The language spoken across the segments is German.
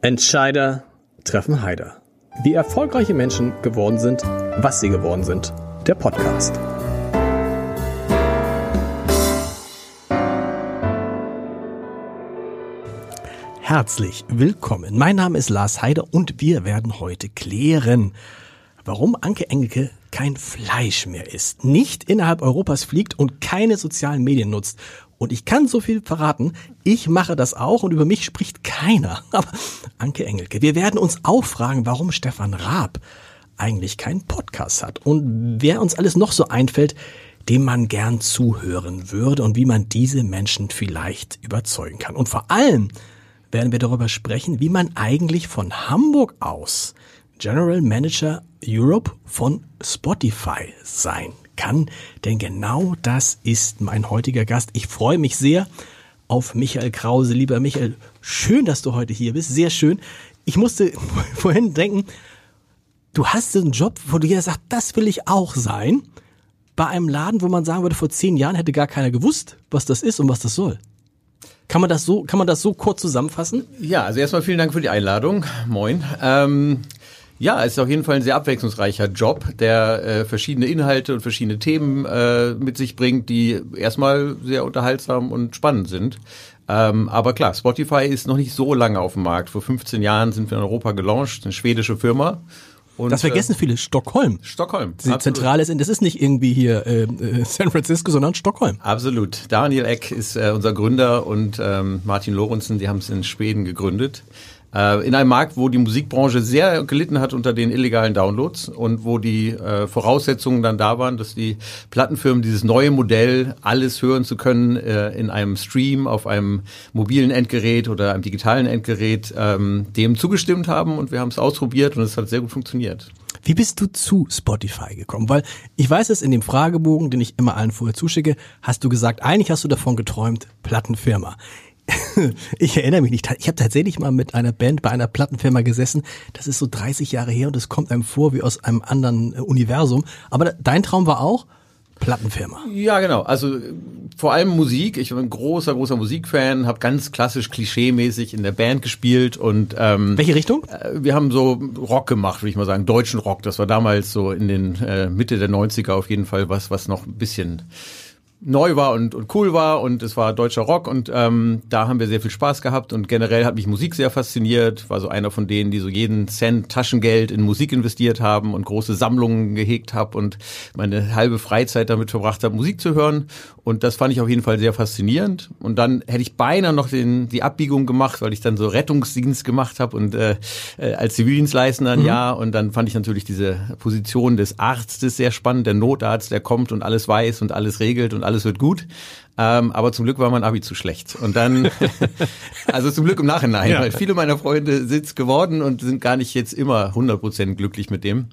Entscheider treffen Heider. Wie erfolgreiche Menschen geworden sind, was sie geworden sind. Der Podcast. Herzlich willkommen. Mein Name ist Lars Heider und wir werden heute klären, warum Anke Engelke kein Fleisch mehr isst, nicht innerhalb Europas fliegt und keine sozialen Medien nutzt und ich kann so viel verraten, ich mache das auch und über mich spricht keiner. Aber Anke Engelke, wir werden uns auch fragen, warum Stefan Raab eigentlich keinen Podcast hat und wer uns alles noch so einfällt, dem man gern zuhören würde und wie man diese Menschen vielleicht überzeugen kann. Und vor allem werden wir darüber sprechen, wie man eigentlich von Hamburg aus General Manager Europe von Spotify sein kann, denn genau das ist mein heutiger Gast. Ich freue mich sehr auf Michael Krause. Lieber Michael, schön, dass du heute hier bist, sehr schön. Ich musste vorhin denken, du hast einen Job, wo du jeder sagt, das will ich auch sein, bei einem Laden, wo man sagen würde, vor zehn Jahren hätte gar keiner gewusst, was das ist und was das soll. Kann man das so, kann man das so kurz zusammenfassen? Ja, also erstmal vielen Dank für die Einladung. Moin. Ähm, ja, es ist auf jeden Fall ein sehr abwechslungsreicher Job, der äh, verschiedene Inhalte und verschiedene Themen äh, mit sich bringt, die erstmal sehr unterhaltsam und spannend sind. Ähm, aber klar, Spotify ist noch nicht so lange auf dem Markt. Vor 15 Jahren sind wir in Europa gelauncht, eine schwedische Firma. Und, das vergessen viele. Stockholm. Stockholm. Die. Zentrale ist, das ist nicht irgendwie hier äh, äh, San Francisco, sondern Stockholm. Absolut. Daniel Eck ist äh, unser Gründer und ähm, Martin Lorenzen, die haben es in Schweden gegründet. Äh, in einem Markt, wo die Musikbranche sehr gelitten hat unter den illegalen Downloads und wo die äh, Voraussetzungen dann da waren, dass die Plattenfirmen dieses neue Modell, alles hören zu können äh, in einem Stream, auf einem mobilen Endgerät oder einem digitalen Endgerät, ähm, dem zugestimmt haben und wir haben es ausprobiert und es hat sehr gut funktioniert. Wie bist du zu Spotify gekommen? Weil ich weiß es in dem Fragebogen, den ich immer allen vorher zuschicke, hast du gesagt, eigentlich hast du davon geträumt, Plattenfirma. ich erinnere mich nicht. Ich habe tatsächlich mal mit einer Band bei einer Plattenfirma gesessen. Das ist so 30 Jahre her und es kommt einem vor wie aus einem anderen äh, Universum. Aber dein Traum war auch Plattenfirma. Ja, genau. Also vor allem Musik. Ich bin ein großer, großer Musikfan, habe ganz klassisch klischeemäßig in der Band gespielt und ähm, welche Richtung? Äh, wir haben so Rock gemacht, würde ich mal sagen, deutschen Rock. Das war damals so in den äh, Mitte der 90er auf jeden Fall was, was noch ein bisschen neu war und, und cool war und es war deutscher Rock und ähm, da haben wir sehr viel Spaß gehabt und generell hat mich Musik sehr fasziniert, war so einer von denen, die so jeden Cent Taschengeld in Musik investiert haben und große Sammlungen gehegt habe und meine halbe Freizeit damit verbracht habe, Musik zu hören und das fand ich auf jeden Fall sehr faszinierend und dann hätte ich beinahe noch den, die Abbiegung gemacht, weil ich dann so Rettungsdienst gemacht habe und äh, äh, als Zivildienstleister ein mhm. Jahr und dann fand ich natürlich diese Position des Arztes sehr spannend, der Notarzt, der kommt und alles weiß und alles regelt und alles wird gut. Ähm, aber zum Glück war mein Abi zu schlecht. Und dann, also zum Glück im Nachhinein, ja. weil viele meiner Freunde sind es geworden und sind gar nicht jetzt immer 100% glücklich mit dem.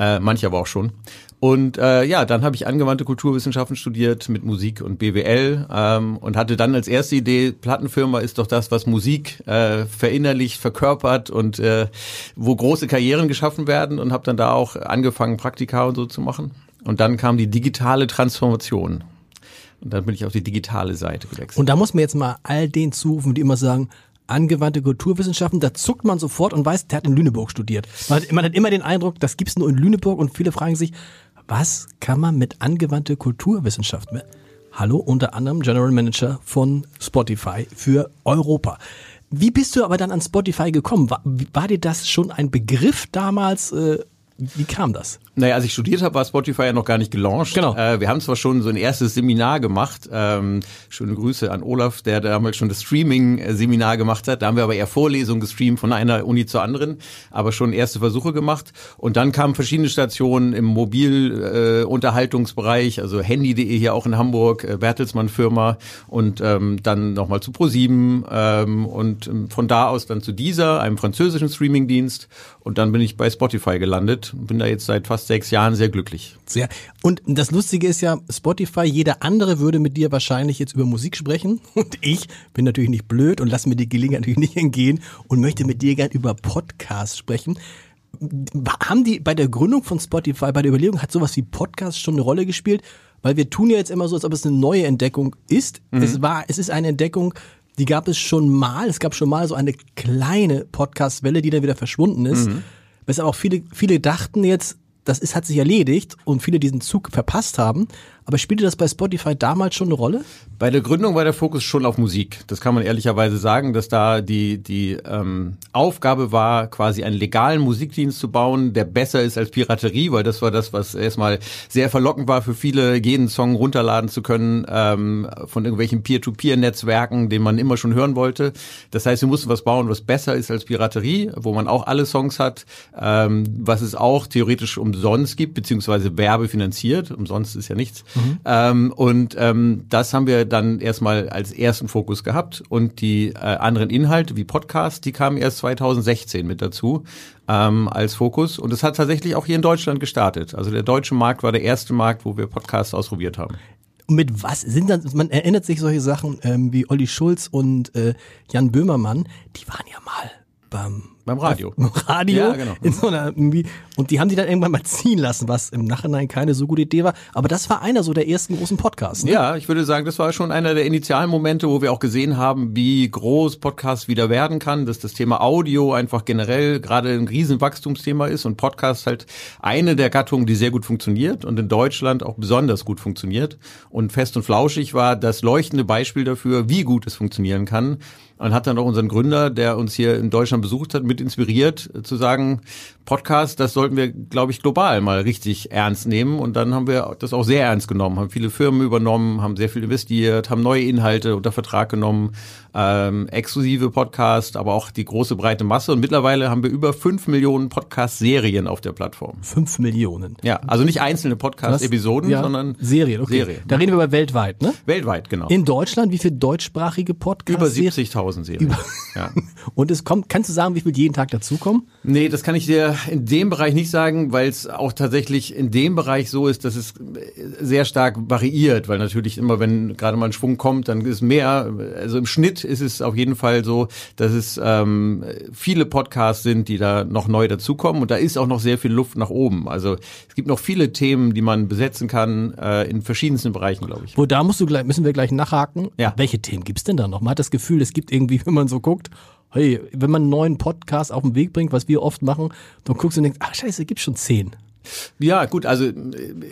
Äh, manche aber auch schon. Und äh, ja, dann habe ich angewandte Kulturwissenschaften studiert mit Musik und BWL ähm, und hatte dann als erste Idee, Plattenfirma ist doch das, was Musik äh, verinnerlicht, verkörpert und äh, wo große Karrieren geschaffen werden und habe dann da auch angefangen, Praktika und so zu machen. Und dann kam die digitale Transformation. Und dann bin ich auf die digitale Seite gewechselt. Und da muss man jetzt mal all den zurufen, die immer sagen, angewandte Kulturwissenschaften, da zuckt man sofort und weiß, der hat in Lüneburg studiert. Man hat, man hat immer den Eindruck, das gibt's nur in Lüneburg und viele fragen sich, was kann man mit angewandte Kulturwissenschaften? Hallo, unter anderem General Manager von Spotify für Europa. Wie bist du aber dann an Spotify gekommen? War, war dir das schon ein Begriff damals? Äh, wie kam das? Naja, als ich studiert habe, war Spotify ja noch gar nicht gelauncht. Genau. Äh, wir haben zwar schon so ein erstes Seminar gemacht. Ähm, schöne Grüße an Olaf, der damals schon das Streaming-Seminar gemacht hat. Da haben wir aber eher Vorlesungen gestreamt von einer Uni zur anderen, aber schon erste Versuche gemacht. Und dann kamen verschiedene Stationen im Mobilunterhaltungsbereich, äh, also Handy.de hier auch in Hamburg, äh, Bertelsmann Firma und ähm, dann nochmal zu ProSieben ähm, und ähm, von da aus dann zu dieser, einem französischen Streamingdienst. Und dann bin ich bei Spotify gelandet bin da jetzt seit fast sechs Jahren sehr glücklich. Sehr. Und das Lustige ist ja, Spotify, jeder andere würde mit dir wahrscheinlich jetzt über Musik sprechen. Und ich bin natürlich nicht blöd und lasse mir die Gelegenheit natürlich nicht entgehen und möchte mit dir gern über Podcasts sprechen. Haben die bei der Gründung von Spotify, bei der Überlegung, hat sowas wie Podcast schon eine Rolle gespielt? Weil wir tun ja jetzt immer so, als ob es eine neue Entdeckung ist. Mhm. Es war, es ist eine Entdeckung, die gab es schon mal. Es gab schon mal so eine kleine Podcast-Welle, die dann wieder verschwunden ist. Mhm. Weshalb auch viele, viele dachten jetzt, das ist, hat sich erledigt und viele diesen Zug verpasst haben. Aber spielte das bei Spotify damals schon eine Rolle? Bei der Gründung war der Fokus schon auf Musik. Das kann man ehrlicherweise sagen, dass da die, die ähm, Aufgabe war, quasi einen legalen Musikdienst zu bauen, der besser ist als Piraterie, weil das war das, was erstmal sehr verlockend war für viele, jeden Song runterladen zu können ähm, von irgendwelchen Peer-to-Peer-Netzwerken, den man immer schon hören wollte. Das heißt, wir mussten was bauen, was besser ist als Piraterie, wo man auch alle Songs hat, ähm, was es auch theoretisch umsonst gibt, beziehungsweise werbefinanziert. Umsonst ist ja nichts. Mhm. Ähm, und ähm, das haben wir dann erstmal als ersten Fokus gehabt. Und die äh, anderen Inhalte wie Podcast, die kamen erst 2016 mit dazu ähm, als Fokus. Und es hat tatsächlich auch hier in Deutschland gestartet. Also der deutsche Markt war der erste Markt, wo wir Podcasts ausprobiert haben. Und mit was sind dann, man erinnert sich solche Sachen ähm, wie Olli Schulz und äh, Jan Böhmermann, die waren ja mal beim beim Radio. Beim Radio. Ja, genau. In so einer, und die haben die dann irgendwann mal ziehen lassen, was im Nachhinein keine so gute Idee war. Aber das war einer so der ersten großen Podcasts. Ne? Ja, ich würde sagen, das war schon einer der initialen Momente, wo wir auch gesehen haben, wie groß Podcast wieder werden kann, dass das Thema Audio einfach generell gerade ein Riesenwachstumsthema ist und Podcast halt eine der Gattungen, die sehr gut funktioniert und in Deutschland auch besonders gut funktioniert. Und Fest und Flauschig war das leuchtende Beispiel dafür, wie gut es funktionieren kann und hat dann auch unseren Gründer, der uns hier in Deutschland besucht hat, mit inspiriert, zu sagen, Podcast, das sollten wir, glaube ich, global mal richtig ernst nehmen. Und dann haben wir das auch sehr ernst genommen, haben viele Firmen übernommen, haben sehr viel investiert, haben neue Inhalte unter Vertrag genommen, ähm, exklusive Podcast, aber auch die große breite Masse. Und mittlerweile haben wir über fünf Millionen Podcast-Serien auf der Plattform. Fünf Millionen? Ja, also nicht einzelne Podcast-Episoden, ja, sondern Serien. Okay. Serien. Da reden wir über weltweit, ne? Weltweit, genau. In Deutschland, wie viele deutschsprachige Podcasts? Über 70.000 Serien. Über ja. Und es kommt, kannst du sagen, wie viel jeden Tag dazukommen? Nee, das kann ich dir in dem Bereich nicht sagen, weil es auch tatsächlich in dem Bereich so ist, dass es sehr stark variiert, weil natürlich immer, wenn gerade mal ein Schwung kommt, dann ist mehr. Also im Schnitt ist es auf jeden Fall so, dass es ähm, viele Podcasts sind, die da noch neu dazukommen und da ist auch noch sehr viel Luft nach oben. Also es gibt noch viele Themen, die man besetzen kann äh, in verschiedensten Bereichen, glaube ich. Wo da musst du gleich, müssen wir gleich nachhaken. Ja. Welche Themen gibt's denn da noch? Man hat das Gefühl, es gibt irgendwie, wenn man so guckt, hey, wenn man einen neuen Podcast auf den Weg bringt, was wir oft machen, dann guckst du und denkst, ach scheiße, gibt schon zehn. Ja, gut, also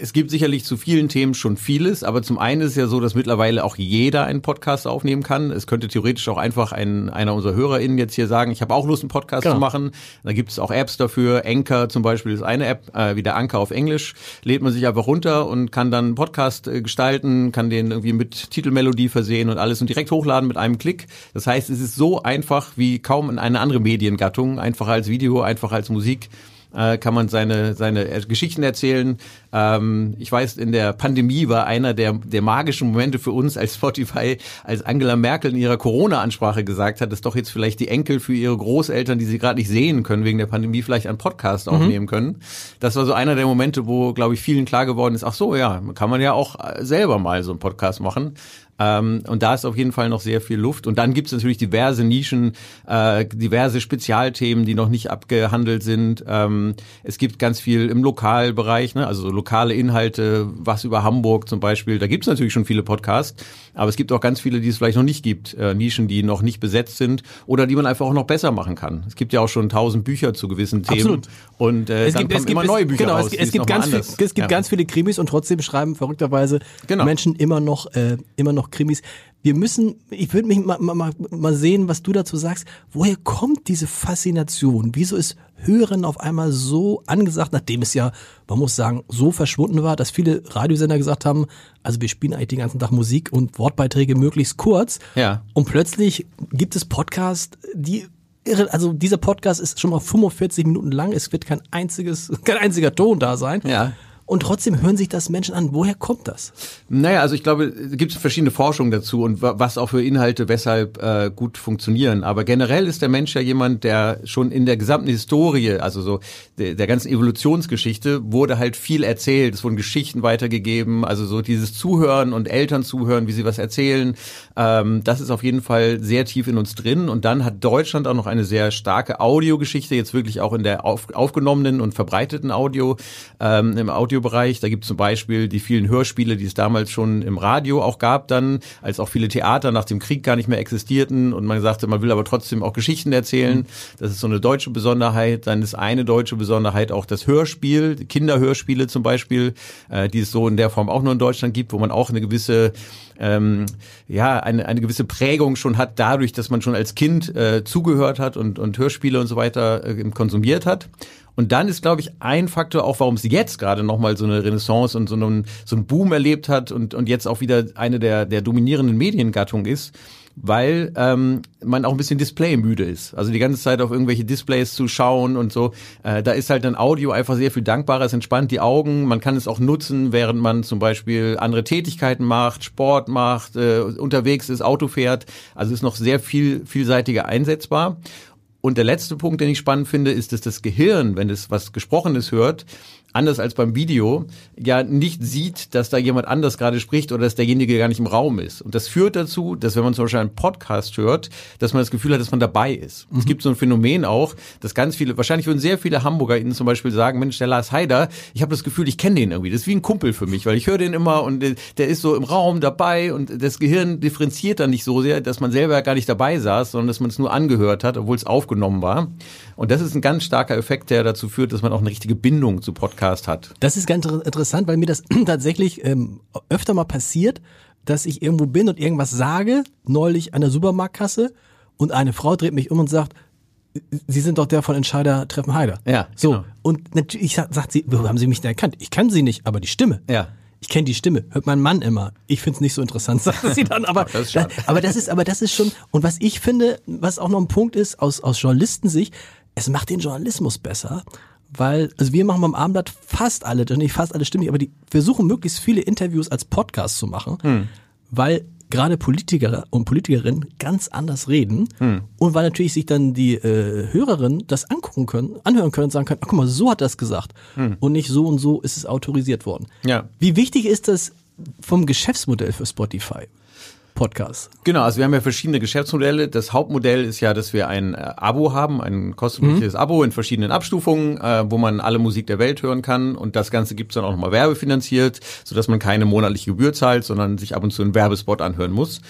es gibt sicherlich zu vielen Themen schon vieles, aber zum einen ist es ja so, dass mittlerweile auch jeder einen Podcast aufnehmen kann. Es könnte theoretisch auch einfach ein, einer unserer HörerInnen jetzt hier sagen, ich habe auch Lust, einen Podcast genau. zu machen. Da gibt es auch Apps dafür. Anchor zum Beispiel ist eine App, äh, wie der Anker auf Englisch. Lädt man sich einfach runter und kann dann einen Podcast äh, gestalten, kann den irgendwie mit Titelmelodie versehen und alles und direkt hochladen mit einem Klick. Das heißt, es ist so einfach wie kaum in eine andere Mediengattung, einfacher als Video, einfacher als Musik äh, kann man seine, seine Geschichten erzählen. Ähm, ich weiß, in der Pandemie war einer der, der magischen Momente für uns als Spotify, als Angela Merkel in ihrer Corona-Ansprache gesagt hat, dass doch jetzt vielleicht die Enkel für ihre Großeltern, die sie gerade nicht sehen können wegen der Pandemie, vielleicht einen Podcast mhm. aufnehmen können. Das war so einer der Momente, wo, glaube ich, vielen klar geworden ist, ach so, ja, kann man ja auch selber mal so einen Podcast machen. Ähm, und da ist auf jeden Fall noch sehr viel Luft. Und dann gibt es natürlich diverse Nischen, äh, diverse Spezialthemen, die noch nicht abgehandelt sind. Ähm, es gibt ganz viel im Lokalbereich, ne? also so lokale Inhalte, was über Hamburg zum Beispiel. Da gibt es natürlich schon viele Podcasts, aber es gibt auch ganz viele, die es vielleicht noch nicht gibt. Äh, Nischen, die noch nicht besetzt sind oder die man einfach auch noch besser machen kann. Es gibt ja auch schon tausend Bücher zu gewissen Themen. Absolut. Und äh, es dann gibt, kommen es gibt, immer neue Bücher genau, raus. Es, es gibt ganz viel, es gibt ja. ganz viele Krimis und trotzdem schreiben verrückterweise genau. Menschen immer noch äh, immer noch Krimis. Wir müssen, ich würde mich mal, mal, mal sehen, was du dazu sagst. Woher kommt diese Faszination? Wieso ist Hören auf einmal so angesagt, nachdem es ja, man muss sagen, so verschwunden war, dass viele Radiosender gesagt haben, also wir spielen eigentlich den ganzen Tag Musik und Wortbeiträge möglichst kurz. Ja. Und plötzlich gibt es Podcasts, die irre, also dieser Podcast ist schon mal 45 Minuten lang, es wird kein einziges, kein einziger Ton da sein. Ja und trotzdem hören sich das Menschen an. Woher kommt das? Naja, also ich glaube, es gibt verschiedene Forschungen dazu und was auch für Inhalte weshalb äh, gut funktionieren. Aber generell ist der Mensch ja jemand, der schon in der gesamten Historie, also so der, der ganzen Evolutionsgeschichte, wurde halt viel erzählt. Es wurden Geschichten weitergegeben, also so dieses Zuhören und Eltern zuhören, wie sie was erzählen. Ähm, das ist auf jeden Fall sehr tief in uns drin. Und dann hat Deutschland auch noch eine sehr starke Audiogeschichte, jetzt wirklich auch in der auf, aufgenommenen und verbreiteten Audio, ähm, im Audio Radiobereich. Da gibt es zum Beispiel die vielen Hörspiele, die es damals schon im Radio auch gab, dann, als auch viele Theater nach dem Krieg gar nicht mehr existierten und man sagte, man will aber trotzdem auch Geschichten erzählen. Das ist so eine deutsche Besonderheit. Dann ist eine deutsche Besonderheit auch das Hörspiel, Kinderhörspiele zum Beispiel, äh, die es so in der Form auch nur in Deutschland gibt, wo man auch eine gewisse ähm, ja eine, eine gewisse Prägung schon hat, dadurch, dass man schon als Kind äh, zugehört hat und, und Hörspiele und so weiter äh, konsumiert hat. Und dann ist, glaube ich, ein Faktor auch, warum es jetzt gerade nochmal so eine Renaissance und so einen, so einen Boom erlebt hat und, und jetzt auch wieder eine der, der dominierenden Mediengattungen ist, weil ähm, man auch ein bisschen displaymüde ist. Also die ganze Zeit auf irgendwelche Displays zu schauen und so. Äh, da ist halt dann Audio einfach sehr viel dankbarer. Es entspannt die Augen. Man kann es auch nutzen, während man zum Beispiel andere Tätigkeiten macht, Sport macht, äh, unterwegs ist, Auto fährt. Also ist noch sehr viel vielseitiger einsetzbar. Und der letzte Punkt, den ich spannend finde, ist, dass das Gehirn, wenn es was Gesprochenes hört, anders als beim Video, ja nicht sieht, dass da jemand anders gerade spricht oder dass derjenige gar nicht im Raum ist. Und das führt dazu, dass wenn man zum Beispiel einen Podcast hört, dass man das Gefühl hat, dass man dabei ist. Mhm. Es gibt so ein Phänomen auch, dass ganz viele, wahrscheinlich würden sehr viele Hamburger Ihnen zum Beispiel sagen, Mensch, der Lars Heider, ich habe das Gefühl, ich kenne den irgendwie. Das ist wie ein Kumpel für mich, weil ich höre den immer und der ist so im Raum dabei und das Gehirn differenziert dann nicht so sehr, dass man selber gar nicht dabei saß, sondern dass man es nur angehört hat, obwohl es aufgenommen war. Und das ist ein ganz starker Effekt, der dazu führt, dass man auch eine richtige Bindung zu Podcast hat. Das ist ganz interessant, weil mir das tatsächlich ähm, öfter mal passiert, dass ich irgendwo bin und irgendwas sage, neulich an der Supermarktkasse und eine Frau dreht mich um und sagt, Sie sind doch der von Entscheider Treffen Heider. Ja. So. Genau. Und natürlich sagt sie, wo haben Sie mich denn erkannt? Ich kann Sie nicht, aber die Stimme. Ja. Ich kenne die Stimme, hört mein Mann immer. Ich finde es nicht so interessant, sagt sie dann. Aber das da, aber das ist, aber das ist schon. Und was ich finde, was auch noch ein Punkt ist aus aus Journalistensicht, es macht den Journalismus besser, weil, also wir machen beim Abendblatt fast alle, nicht fast alle stimmig, aber die versuchen möglichst viele Interviews als Podcast zu machen, hm. weil gerade Politiker und Politikerinnen ganz anders reden hm. und weil natürlich sich dann die äh, Hörerinnen das angucken können, anhören können und sagen können, ach guck mal, so hat es gesagt hm. und nicht so und so ist es autorisiert worden. Ja. Wie wichtig ist das vom Geschäftsmodell für Spotify? Podcast. Genau, also wir haben ja verschiedene Geschäftsmodelle. Das Hauptmodell ist ja, dass wir ein äh, Abo haben, ein kostenpflichtiges mhm. Abo in verschiedenen Abstufungen, äh, wo man alle Musik der Welt hören kann. Und das Ganze gibt's dann auch nochmal werbefinanziert, sodass man keine monatliche Gebühr zahlt, sondern sich ab und zu einen Werbespot anhören muss.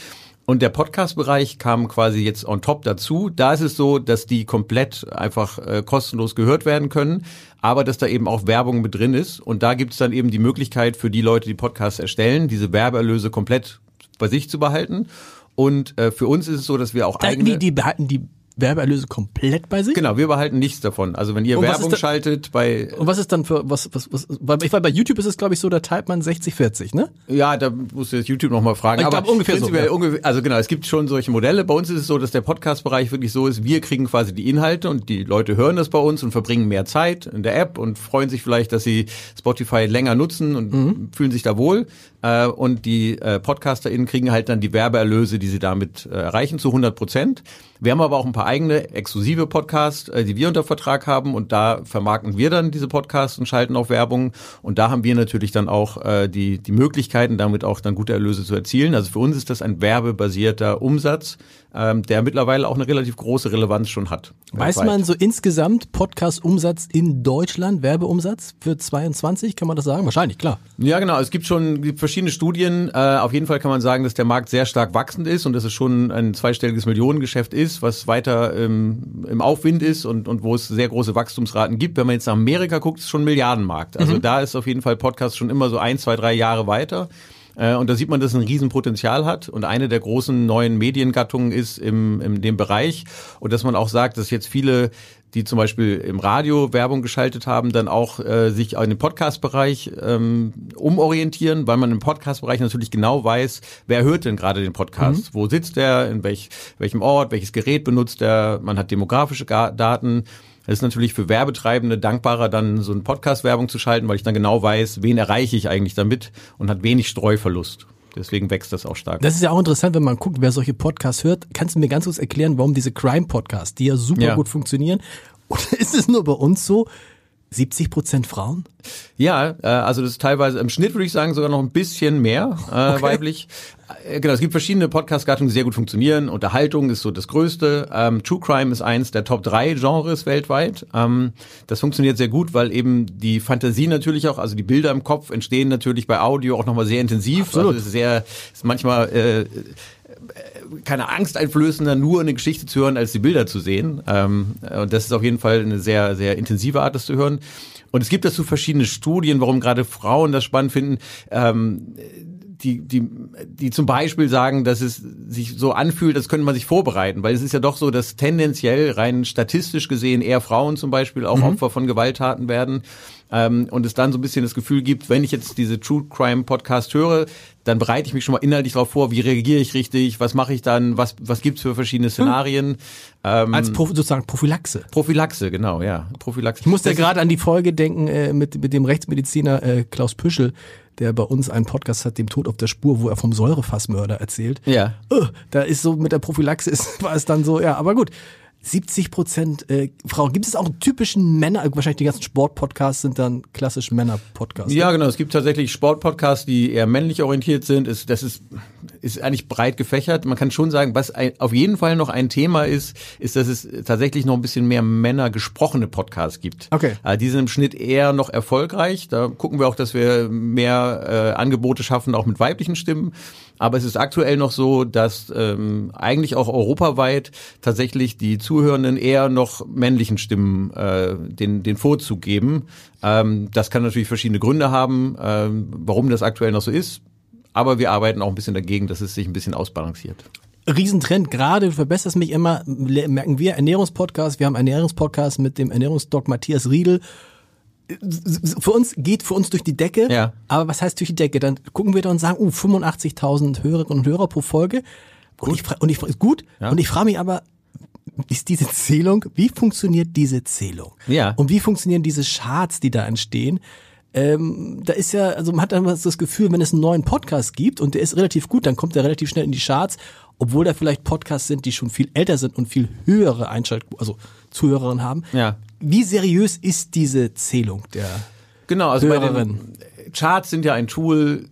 Und der Podcast-Bereich kam quasi jetzt on top dazu. Da ist es so, dass die komplett einfach äh, kostenlos gehört werden können, aber dass da eben auch Werbung mit drin ist. Und da gibt es dann eben die Möglichkeit für die Leute, die Podcasts erstellen, diese Werbeerlöse komplett bei sich zu behalten. Und äh, für uns ist es so, dass wir auch da, eigene... Die, die behalten die Werbeerlöse komplett bei sich? Genau, wir behalten nichts davon. Also wenn ihr und Werbung da, schaltet bei Und was ist dann für was was was ich war bei YouTube ist es glaube ich so, da teilt man 60 40, ne? Ja, da musst du jetzt YouTube noch mal fragen, ich aber glaub, ungefähr so. Ja. Ungefähr, also genau, es gibt schon solche Modelle. Bei uns ist es so, dass der Podcast Bereich wirklich so ist, wir kriegen quasi die Inhalte und die Leute hören das bei uns und verbringen mehr Zeit in der App und freuen sich vielleicht, dass sie Spotify länger nutzen und mhm. fühlen sich da wohl äh, und die äh, PodcasterInnen kriegen halt dann die Werbeerlöse, die sie damit äh, erreichen, zu 100 Prozent. Wir haben aber auch ein paar eigene exklusive Podcasts, äh, die wir unter Vertrag haben. Und da vermarkten wir dann diese Podcasts und schalten auch Werbung. Und da haben wir natürlich dann auch äh, die, die Möglichkeiten, damit auch dann gute Erlöse zu erzielen. Also für uns ist das ein werbebasierter Umsatz, ähm, der mittlerweile auch eine relativ große Relevanz schon hat. Weiß weltweit. man so insgesamt Podcast-Umsatz in Deutschland, Werbeumsatz für 22, kann man das sagen? Wahrscheinlich, klar. Ja, genau. Es gibt schon gibt verschiedene Studien. Äh, auf jeden Fall kann man sagen, dass der Markt sehr stark wachsend ist und dass es schon ein zweistelliges Millionengeschäft ist, was weiter ähm, im Aufwind ist und, und wo es sehr große Wachstumsraten gibt. Wenn man jetzt nach Amerika guckt, ist es schon ein Milliardenmarkt. Also mhm. da ist auf jeden Fall Podcast schon immer so ein, zwei, drei Jahre weiter. Äh, und da sieht man, dass es ein Riesenpotenzial hat. Und eine der großen neuen Mediengattungen ist im, in dem Bereich. Und dass man auch sagt, dass jetzt viele die zum Beispiel im Radio Werbung geschaltet haben, dann auch äh, sich in den Podcast-Bereich ähm, umorientieren, weil man im Podcast-Bereich natürlich genau weiß, wer hört denn gerade den Podcast, mhm. wo sitzt er, in welch, welchem Ort, welches Gerät benutzt er, man hat demografische Daten es ist natürlich für Werbetreibende dankbarer, dann so ein Podcast-Werbung zu schalten, weil ich dann genau weiß, wen erreiche ich eigentlich damit und hat wenig Streuverlust. Deswegen wächst das auch stark. Das ist ja auch interessant, wenn man guckt, wer solche Podcasts hört. Kannst du mir ganz kurz erklären, warum diese Crime-Podcasts, die ja super ja. gut funktionieren, oder ist es nur bei uns so, 70 Prozent Frauen? Ja, äh, also das ist teilweise im Schnitt würde ich sagen sogar noch ein bisschen mehr äh, okay. weiblich. Äh, Genau, es gibt verschiedene Podcast-Gattungen, die sehr gut funktionieren. Unterhaltung ist so das Größte. Ähm, True Crime ist eins der Top drei Genres weltweit. Ähm, das funktioniert sehr gut, weil eben die Fantasie natürlich auch, also die Bilder im Kopf entstehen natürlich bei Audio auch nochmal sehr intensiv. Absolut. Also es ist sehr, ist manchmal äh, keine Angst einflößender, nur eine Geschichte zu hören, als die Bilder zu sehen. Ähm, und das ist auf jeden Fall eine sehr, sehr intensive Art, das zu hören. Und es gibt dazu verschiedene Studien, warum gerade Frauen das spannend finden. Ähm, die, die, die zum Beispiel sagen, dass es sich so anfühlt, als könnte man sich vorbereiten, weil es ist ja doch so, dass tendenziell rein statistisch gesehen eher Frauen zum Beispiel auch Opfer von Gewalttaten werden. Ähm, und es dann so ein bisschen das Gefühl gibt, wenn ich jetzt diese True Crime Podcast höre, dann bereite ich mich schon mal inhaltlich darauf vor, wie reagiere ich richtig, was mache ich dann, was, was gibt's für verschiedene Szenarien. Ähm, Als Pro sozusagen Prophylaxe. Prophylaxe, genau, ja. Prophylaxe. Ich musste Das gerade an die Folge denken äh, mit, mit dem Rechtsmediziner äh, Klaus Püschel, der bei uns einen Podcast hat, dem Tod auf der Spur, wo er vom Säurefassmörder erzählt. Ja. Äh, da ist so mit der Prophylaxe ist, war es dann so, ja, aber gut. 70 Prozent äh, Frauen. Gibt es auch einen typischen Männer, wahrscheinlich die ganzen Sportpodcasts sind dann klassisch Männer-Podcasts. Ja, genau. Es gibt tatsächlich Sportpodcasts, die eher männlich orientiert sind. Es, das ist, ist eigentlich breit gefächert. Man kann schon sagen, was ein, auf jeden Fall noch ein Thema ist, ist, dass es tatsächlich noch ein bisschen mehr Männer gesprochene Podcasts gibt. Okay. Äh, die sind im Schnitt eher noch erfolgreich. Da gucken wir auch, dass wir mehr äh, Angebote schaffen, auch mit weiblichen Stimmen. Aber es ist aktuell noch so, dass ähm, eigentlich auch europaweit tatsächlich die Zuhörenden eher noch männlichen Stimmen äh, den, den Vorzug geben. Ähm, das kann natürlich verschiedene Gründe haben, ähm, warum das aktuell noch so ist. Aber wir arbeiten auch ein bisschen dagegen, dass es sich ein bisschen ausbalanciert. Riesentrend, gerade du verbesserst mich immer, merken wir Ernährungspodcast, wir haben Ernährungspodcast mit dem Ernährungsdoc Matthias Riedel. Für uns geht für uns durch die Decke, Ja. aber was heißt durch die Decke? Dann gucken wir da und sagen, uh, 85.000 Hörerinnen und Hörer pro Folge. Und ich, fra- und ich, fra- gut. Ja. Und ich frage mich aber, ist diese Zählung, wie funktioniert diese Zählung? Ja. Und wie funktionieren diese Charts, die da entstehen? Ähm, da ist ja, also man hat dann das Gefühl, wenn es einen neuen Podcast gibt und der ist relativ gut, dann kommt er relativ schnell in die Charts, obwohl da vielleicht Podcasts sind, die schon viel älter sind und viel höhere Einschalt, also Zuhörerinnen haben. Ja. Wie seriös ist diese Zählung der? Genau, also bei Hörerin. den Charts sind ja ein Tool,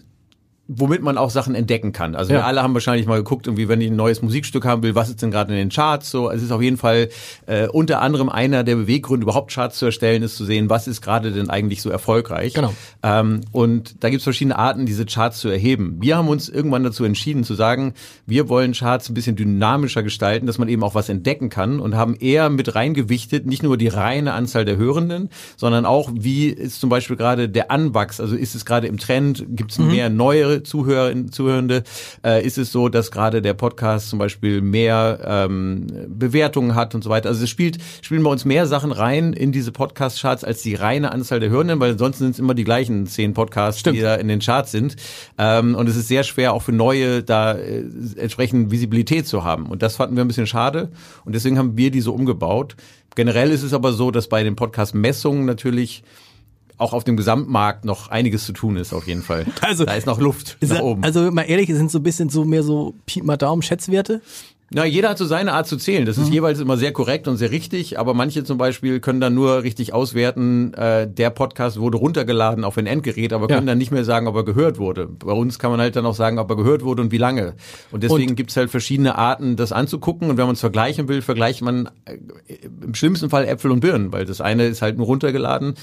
womit man auch Sachen entdecken kann. Also Ja. wir alle haben wahrscheinlich mal geguckt, irgendwie, wenn ich ein neues Musikstück haben will, was ist denn gerade in den Charts? So, es ist auf jeden Fall äh, unter anderem einer der Beweggründe, überhaupt Charts zu erstellen, ist zu sehen, was ist gerade denn eigentlich so erfolgreich. Genau. Ähm, und da gibt es verschiedene Arten, diese Charts zu erheben. Wir haben uns irgendwann dazu entschieden zu sagen, wir wollen Charts ein bisschen dynamischer gestalten, dass man eben auch was entdecken kann und haben eher mit reingewichtet, nicht nur die reine Anzahl der Hörenden, sondern auch, wie ist zum Beispiel gerade der Anwachs, also ist es gerade im Trend, gibt es mehr neue Zuhörer, Zuhörende, äh, ist es so, dass gerade der Podcast zum Beispiel mehr ähm, Bewertungen hat und so weiter. Also es spielt, spielen bei uns mehr Sachen rein in diese Podcast-Charts als die reine Anzahl der Hörenden, weil ansonsten sind es immer die gleichen zehn Podcasts, Stimmt. die da in den Charts sind. Ähm, und es ist sehr schwer, auch für neue da äh, entsprechend Visibilität zu haben. Und das fanden wir ein bisschen schade. Und deswegen haben wir die so umgebaut. Generell ist es aber so, dass bei den Podcast-Messungen natürlich auch auf dem Gesamtmarkt noch einiges zu tun ist, auf jeden Fall. Also- da ist noch Luft nach oben. Also mal ehrlich, es sind so ein bisschen so mehr so Pi mal Daumen Schätzwerte. Na, jeder hat so seine Art zu zählen. Das ist jeweils immer sehr korrekt und sehr richtig, aber manche zum Beispiel können dann nur richtig auswerten, äh, der Podcast wurde runtergeladen auf ein Endgerät, aber können Ja. dann nicht mehr sagen, ob er gehört wurde. Bei uns kann man halt dann auch sagen, ob er gehört wurde und wie lange. Und deswegen gibt's halt verschiedene Arten, das anzugucken. Und wenn man es vergleichen will, vergleicht man äh, im schlimmsten Fall Äpfel und Birnen, weil das eine ist halt nur runtergeladen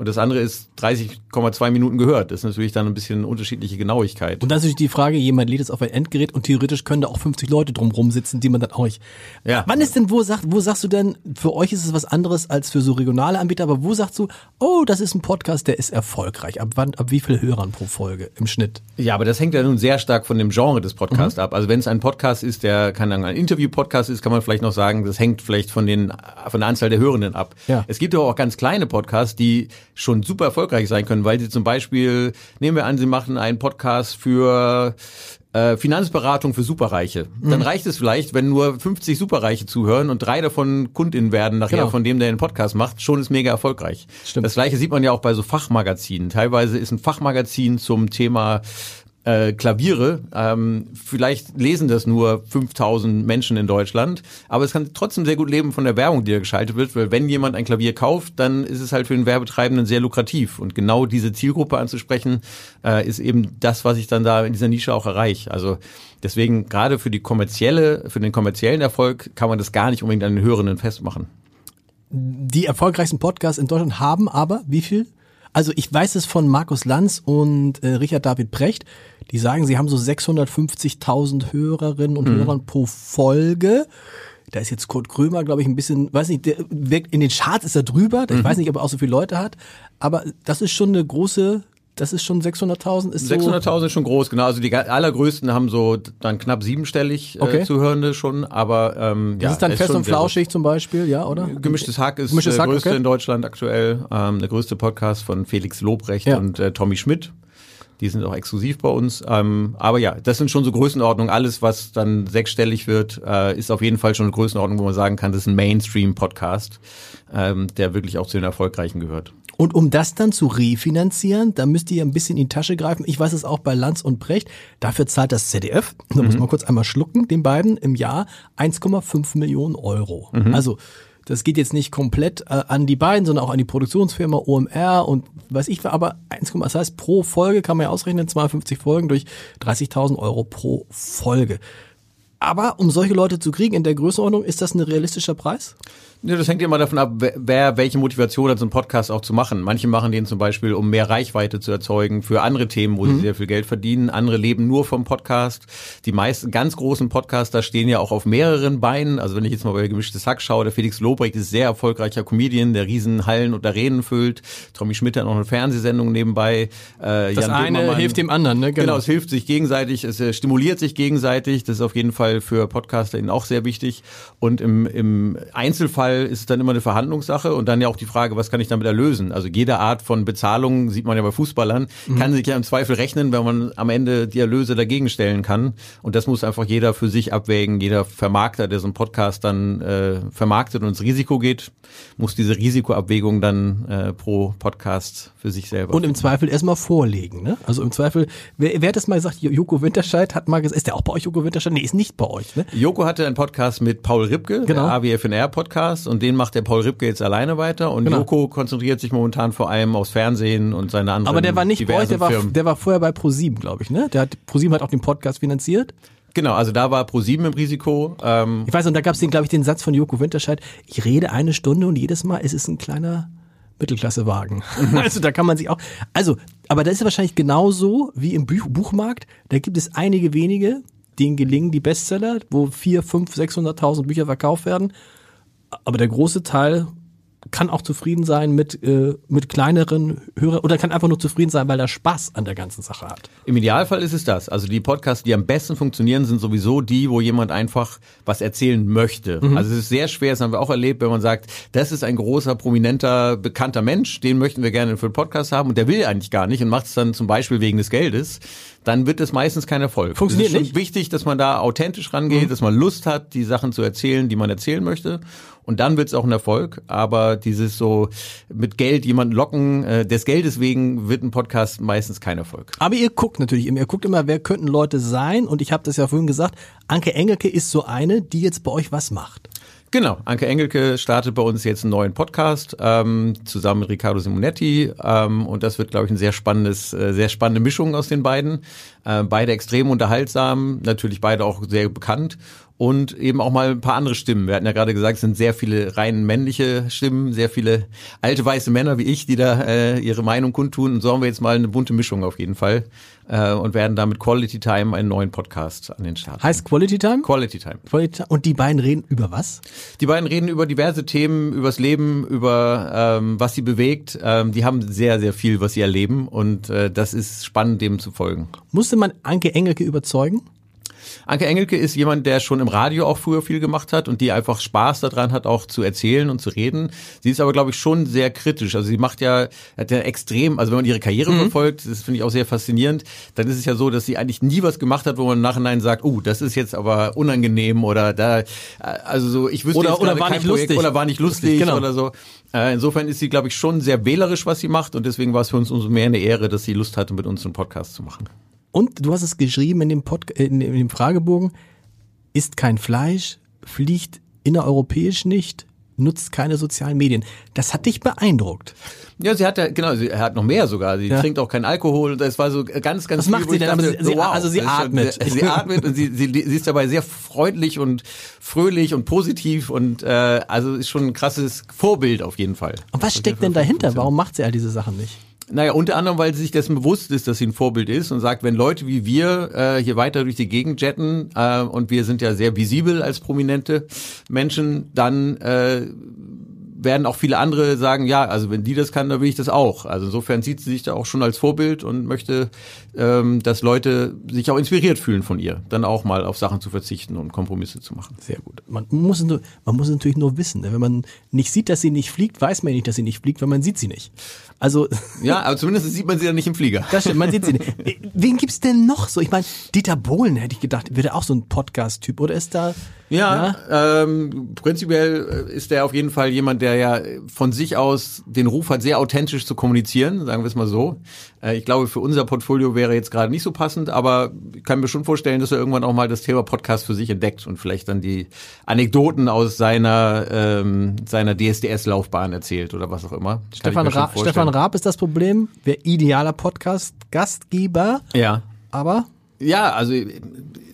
und das andere ist 30,2 Minuten gehört. Das ist natürlich dann ein bisschen unterschiedliche Genauigkeit. Und dann ist natürlich die Frage, jemand lädt es auf ein Endgerät und theoretisch können da auch 50 Leute drumrum sitzen, die man dann auch nicht. Ja. Wann ist denn, wo sagt, wo sagst du denn, für euch ist es was anderes als für so regionale Anbieter, aber wo sagst du, oh, das ist ein Podcast, der ist erfolgreich. Ab wann, ab wie viel Hörern pro Folge im Schnitt? Ja, aber das hängt ja nun sehr stark von dem Genre des Podcasts ab. Also wenn es ein Podcast ist, der kann dann ein Interview-Podcast ist, kann man vielleicht noch sagen, das hängt vielleicht von den von der Anzahl der Hörenden ab. Ja. Es gibt aber auch ganz kleine Podcasts, die schon super erfolgreich sein können, weil sie zum Beispiel, nehmen wir an, sie machen einen Podcast für äh, Finanzberatung für Superreiche. Mhm. Dann reicht es vielleicht, wenn nur 50 Superreiche zuhören und drei davon KundInnen werden nachher Genau. von dem, der den Podcast macht, schon ist mega erfolgreich. Stimmt. Das gleiche sieht man ja auch bei so Fachmagazinen. Teilweise ist ein Fachmagazin zum Thema äh, Klaviere. Ähm, vielleicht lesen das nur 5000 Menschen in Deutschland, aber es kann trotzdem sehr gut leben von der Werbung, die da geschaltet wird, weil wenn jemand ein Klavier kauft, dann ist es halt für den Werbetreibenden sehr lukrativ. Und genau diese Zielgruppe anzusprechen, äh, ist eben das, was ich dann da in dieser Nische auch erreiche. Also deswegen gerade für die kommerzielle, für den kommerziellen Erfolg kann man das gar nicht unbedingt an den Hörenden festmachen. Die erfolgreichsten Podcasts in Deutschland haben aber wie viel? Also ich weiß es von Markus Lanz und äh, Richard David Brecht. Die sagen, sie haben so 650.000 Hörerinnen und mhm. Hörern pro Folge. Da ist jetzt Kurt Krömer, glaube ich, ein bisschen, weiß nicht, der wirkt in den Charts ist er drüber. Ich mhm. weiß nicht, ob er auch so viele Leute hat. Aber das ist schon eine große das ist schon 600.000 ist 600.000 so ist schon groß, genau. Also die allergrößten haben so dann knapp siebenstellig äh, okay. Zuhörende schon, aber ähm, das ja, ist dann fest und flauschig zum Beispiel, ja, oder? Gemischtes Hack ist Gemischtes der größte okay. in Deutschland aktuell, ähm, der größte Podcast von Felix Lobrecht ja. und äh, Tommy Schmidt. Die sind auch exklusiv bei uns. Ähm, aber ja, das sind schon so Größenordnungen. Alles, was dann sechsstellig wird, äh, ist auf jeden Fall schon eine Größenordnung, wo man sagen kann, das ist ein Mainstream-Podcast, ähm, der wirklich auch zu den Erfolgreichen gehört. Und um das dann zu refinanzieren, da müsst ihr ein bisschen in die Tasche greifen. Ich weiß es auch bei Lanz und Brecht. Dafür zahlt das ZDF, da mhm. muss man kurz einmal schlucken, den beiden im Jahr 1,5 Millionen Euro. Mhm. Also das geht jetzt nicht komplett äh, an die beiden, sondern auch an die Produktionsfirma OMR und weiß ich, aber 1, das heißt pro Folge kann man ja ausrechnen, 52 Folgen durch 30.000 Euro pro Folge. Aber um solche Leute zu kriegen in der Größenordnung, ist das ein realistischer Preis? Ja, das hängt immer davon ab, wer welche Motivation hat, so einen Podcast auch zu machen. Manche machen den zum Beispiel, um mehr Reichweite zu erzeugen für andere Themen, wo mhm. sie sehr viel Geld verdienen. Andere leben nur vom Podcast. Die meisten ganz großen Podcaster stehen ja auch auf mehreren Beinen. Also wenn ich jetzt mal bei Gemischtes Hack schaue, der Felix Lobrecht ist sehr erfolgreicher Comedian, der riesen Hallen und Arenen füllt. Tommy Schmidt hat noch eine Fernsehsendung nebenbei. Äh, das Jan eine Böhmermann. hilft dem anderen, ne? Genau. genau, es hilft sich gegenseitig, es äh, stimuliert sich gegenseitig. Das ist auf jeden Fall für Podcaster auch sehr wichtig. Und im, im Einzelfall Fall ist es dann immer eine Verhandlungssache und dann ja auch die Frage, was kann ich damit erlösen? Also jede Art von Bezahlung, sieht man ja bei Fußballern, mhm. kann sich ja im Zweifel rechnen, wenn man am Ende die Erlöse dagegen stellen kann. Und das muss einfach jeder für sich abwägen. Jeder Vermarkter, der so einen Podcast dann äh, vermarktet und ins Risiko geht, muss diese Risikoabwägung dann äh, pro Podcast für sich selber. Und im Zweifel erstmal vorlegen. Ne? Also im Zweifel, wer, wer hat das mal gesagt, Joko Winterscheid hat mal gesagt, ist der auch bei euch, Joko Winterscheid? Nee, ist nicht bei euch. Ne? Joko hatte einen Podcast mit Paul Ripke, genau. der AWFNR-Podcast Podcast und den macht der Paul Ripke jetzt alleine weiter und genau. Joko konzentriert sich momentan vor allem aufs Fernsehen und seine anderen Aber der war nicht bei euch, der war, der war vorher bei ProSieben, glaube ich, ne? Der hat ProSieben hat auch den Podcast finanziert. Genau, also da war ProSieben im Risiko. Ähm ich weiß, und da gab es den, glaube ich, den Satz von Joko Winterscheid, ich rede eine Stunde und jedes Mal ist es ein kleiner Mittelklassewagen. also da kann man sich auch. Also, aber das ist wahrscheinlich genauso wie im Buch Buchmarkt. Da gibt es einige wenige, denen gelingen die Bestseller, wo vier, fünf, 600.000 Bücher verkauft werden aber der große Teil kann auch zufrieden sein mit, äh, mit kleineren Hörer oder kann einfach nur zufrieden sein, weil er Spaß an der ganzen Sache hat. Im Idealfall ist es das. Also die Podcasts, die am besten funktionieren, sind sowieso die, wo jemand einfach was erzählen möchte. Mhm. Also es ist sehr schwer, das haben wir auch erlebt, wenn man sagt, das ist ein großer, prominenter, bekannter Mensch, den möchten wir gerne für den Podcast haben und der will eigentlich gar nicht und macht es dann zum Beispiel wegen des Geldes dann wird es meistens kein Erfolg. Funktioniert es ist nicht. wichtig, dass man da authentisch rangeht, mhm. dass man Lust hat, die Sachen zu erzählen, die man erzählen möchte. Und dann wird es auch ein Erfolg. Aber dieses so mit Geld jemanden locken, äh, des Geldes wegen wird ein Podcast meistens kein Erfolg. Aber ihr guckt natürlich immer, ihr guckt immer, wer könnten Leute sein. Und ich habe das ja vorhin gesagt, Anke Engelke ist so eine, die jetzt bei euch was macht. Genau, Anke Engelke startet bei uns jetzt einen neuen Podcast ähm, zusammen mit Riccardo Simonetti. Ähm, und das wird, glaube ich, ein sehr spannendes, äh, sehr spannende Mischung aus den beiden. Äh, beide extrem unterhaltsam, natürlich beide auch sehr bekannt und eben auch mal ein paar andere Stimmen. Wir hatten ja gerade gesagt, es sind sehr viele rein männliche Stimmen, sehr viele alte weiße Männer wie ich, die da äh, ihre Meinung kundtun. Und so haben wir jetzt mal eine bunte Mischung auf jeden Fall äh, und werden damit Quality Time einen neuen Podcast an den Start. Heißt Quality Time? Quality Time. Quality Time. Und die beiden reden über was? Die beiden reden über diverse Themen, übers Leben, über ähm, was sie bewegt. Ähm, die haben sehr, sehr viel, was sie erleben und äh, das ist spannend, dem zu folgen. Musste man Anke Engelke überzeugen? Anke Engelke ist jemand, der schon im Radio auch früher viel gemacht hat und die einfach Spaß daran hat, auch zu erzählen und zu reden. Sie ist aber, glaube ich, schon sehr kritisch. Also sie macht ja, hat ja extrem, also wenn man ihre Karriere mhm. verfolgt, das finde ich auch sehr faszinierend, dann ist es ja so, dass sie eigentlich nie was gemacht hat, wo man im Nachhinein sagt, oh, das ist jetzt aber unangenehm oder da, also so, ich wüsste oder, jetzt oder war nicht Projekt, lustig oder war nicht lustig, lustig genau. oder so. Äh, insofern ist sie, glaube ich, schon sehr wählerisch, was sie macht und deswegen war es für uns umso mehr eine Ehre, dass sie Lust hatte, mit uns einen Podcast zu machen. Und du hast es geschrieben in dem, Pod in, dem Fragebogen, isst kein Fleisch, fliegt innereuropäisch nicht, nutzt keine sozialen Medien. Das hat dich beeindruckt. Ja, sie hat ja, genau, sie hat noch mehr sogar. Sie ja. trinkt auch keinen Alkohol. Das war so ganz, ganz Was viel, macht sie denn? Dachte, sie, wow, also sie atmet. Schon, sie atmet und sie, sie, sie ist dabei sehr freundlich und fröhlich und positiv und äh, also ist schon ein krasses Vorbild auf jeden Fall. Und was steckt denn dahinter? Warum macht sie all diese Sachen nicht? Naja, unter anderem, weil sie sich dessen bewusst ist, dass sie ein Vorbild ist und sagt, wenn Leute wie wir äh, hier weiter durch die Gegend jetten äh, und wir sind ja sehr visibel als prominente Menschen, dann äh, werden auch viele andere sagen, ja, also wenn die das kann, dann will ich das auch. Also insofern sieht sie sich da auch schon als Vorbild und möchte, ähm, dass Leute sich auch inspiriert fühlen von ihr, dann auch mal auf Sachen zu verzichten und Kompromisse zu machen. Sehr gut. Man muss, nur, man muss natürlich nur wissen, ne? wenn man nicht sieht, dass sie nicht fliegt, weiß man nicht, dass sie nicht fliegt, weil man sieht sie nicht. Also ja, aber zumindest sieht man sie ja nicht im Flieger. Das stimmt, man sieht sie nicht. Wen gibt's denn noch so? Ich meine, Dieter Bohlen hätte ich gedacht, wird er auch so ein Podcast-Typ oder ist da ja, ja? Ähm, prinzipiell ist der auf jeden Fall jemand, der ja von sich aus den Ruf hat, sehr authentisch zu kommunizieren, sagen wir es mal so. Äh, ich glaube, für unser Portfolio wäre jetzt gerade nicht so passend, aber ich kann mir schon vorstellen, dass er irgendwann auch mal das Thema Podcast für sich entdeckt und vielleicht dann die Anekdoten aus seiner ähm, seiner DSDS-Laufbahn erzählt oder was auch immer. Stefan, Ra Stefan Raab ist das Problem, wer idealer Podcast-Gastgeber. Ja. Aber ja, also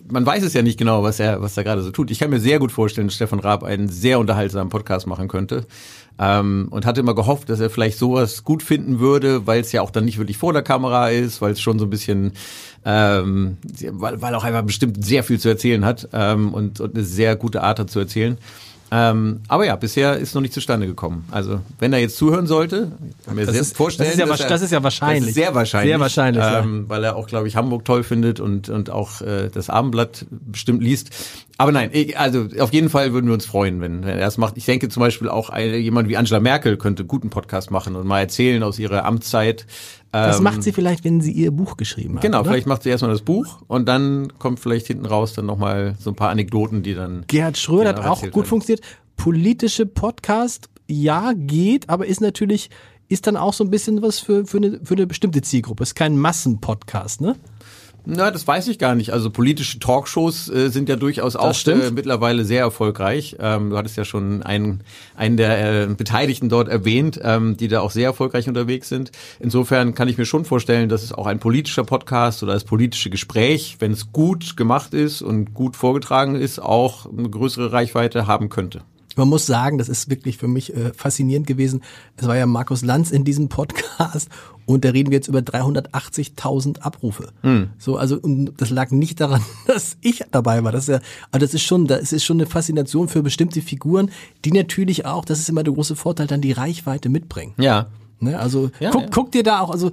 man weiß es ja nicht genau, was er, was er gerade so tut. Ich kann mir sehr gut vorstellen, dass Stefan Raab einen sehr unterhaltsamen Podcast machen könnte. Ähm, und hatte immer gehofft, dass er vielleicht sowas gut finden würde, weil es ja auch dann nicht wirklich vor der Kamera ist, weil es schon so ein bisschen, ähm, weil, weil auch einfach bestimmt sehr viel zu erzählen hat ähm, und, und eine sehr gute Art hat zu erzählen. Ähm, aber ja, bisher ist noch nicht zustande gekommen. Also, wenn er jetzt zuhören sollte, kann mir das sehr ist, vorstellen. Das ist, ja, er, das ist ja wahrscheinlich. Ist sehr wahrscheinlich. Sehr wahrscheinlich. Ähm, ja. Weil er auch, glaube ich, Hamburg toll findet und, und auch äh, das Abendblatt bestimmt liest. Aber nein, ich, also auf jeden Fall würden wir uns freuen, wenn, wenn er es macht. Ich denke zum Beispiel auch eine, jemand wie Angela Merkel könnte guten Podcast machen und mal erzählen aus ihrer Amtszeit, das ähm, macht sie vielleicht, wenn sie ihr Buch geschrieben hat. Genau, oder? vielleicht macht sie erstmal das Buch und dann kommt vielleicht hinten raus dann nochmal so ein paar Anekdoten, die dann. Gerhard Schröder hat auch gut werden. funktioniert. Politische Podcast, ja, geht, aber ist natürlich, ist dann auch so ein bisschen was für, für, eine, für eine bestimmte Zielgruppe. Ist kein Massenpodcast, ne? Na, das weiß ich gar nicht. Also politische Talkshows äh, sind ja durchaus auch äh, mittlerweile sehr erfolgreich. Ähm, du hattest ja schon einen, einen der äh, Beteiligten dort erwähnt, ähm, die da auch sehr erfolgreich unterwegs sind. Insofern kann ich mir schon vorstellen, dass es auch ein politischer Podcast oder das politische Gespräch, wenn es gut gemacht ist und gut vorgetragen ist, auch eine größere Reichweite haben könnte. Man muss sagen, das ist wirklich für mich äh, faszinierend gewesen. Es war ja Markus Lanz in diesem Podcast und da reden wir jetzt über 380.000 Abrufe. Mhm. So, also und das lag nicht daran, dass ich dabei war. Das ist ja, aber das ist schon, das ist schon eine Faszination für bestimmte Figuren, die natürlich auch, das ist immer der große Vorteil, dann die Reichweite mitbringen. Ja. Ne, also ja, guck, ja. guck dir da auch, also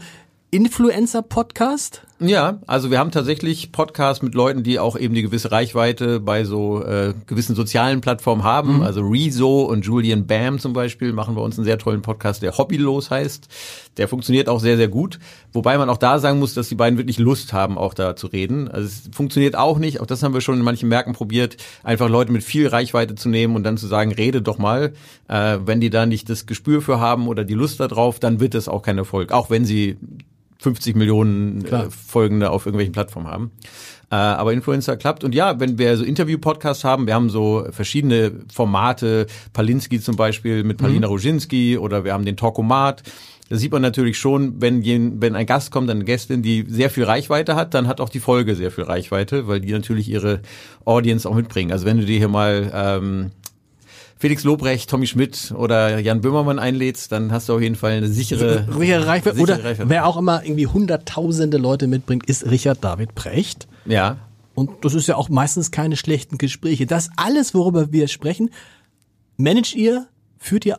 Influencer-Podcast? Ja, also wir haben tatsächlich Podcasts mit Leuten, die auch eben die gewisse Reichweite bei so äh, gewissen sozialen Plattformen haben. Mhm. Also Rezo und Julian Bam zum Beispiel machen bei uns einen sehr tollen Podcast, der Hobbylos heißt. Der funktioniert auch sehr, sehr gut. Wobei man auch da sagen muss, dass die beiden wirklich Lust haben, auch da zu reden. Also es funktioniert auch nicht, auch das haben wir schon in manchen Märkten probiert, einfach Leute mit viel Reichweite zu nehmen und dann zu sagen, rede doch mal. Äh, wenn die da nicht das Gespür für haben oder die Lust darauf, dann wird es auch kein Erfolg. Auch wenn sie 50 Millionen äh, Folgende auf irgendwelchen Plattformen haben. Äh, aber Influencer klappt. Und ja, wenn wir so Interview-Podcasts haben, wir haben so verschiedene Formate, Palinski zum Beispiel mit Palina mhm. Roginski oder wir haben den Talkomat. Da sieht man natürlich schon, wenn, wenn ein Gast kommt, eine Gästin, die sehr viel Reichweite hat, dann hat auch die Folge sehr viel Reichweite, weil die natürlich ihre Audience auch mitbringen. Also wenn du dir hier mal ähm, Felix Lobrecht, Tommy Schmidt oder Jan Böhmermann einlädst, dann hast du auf jeden Fall eine sichere, sichere Reichweite. Oder Reichweite. wer auch immer irgendwie hunderttausende Leute mitbringt, ist Richard David Precht. Ja. Und das ist ja auch meistens keine schlechten Gespräche. Das alles, worüber wir sprechen, managt ihr, führt ihr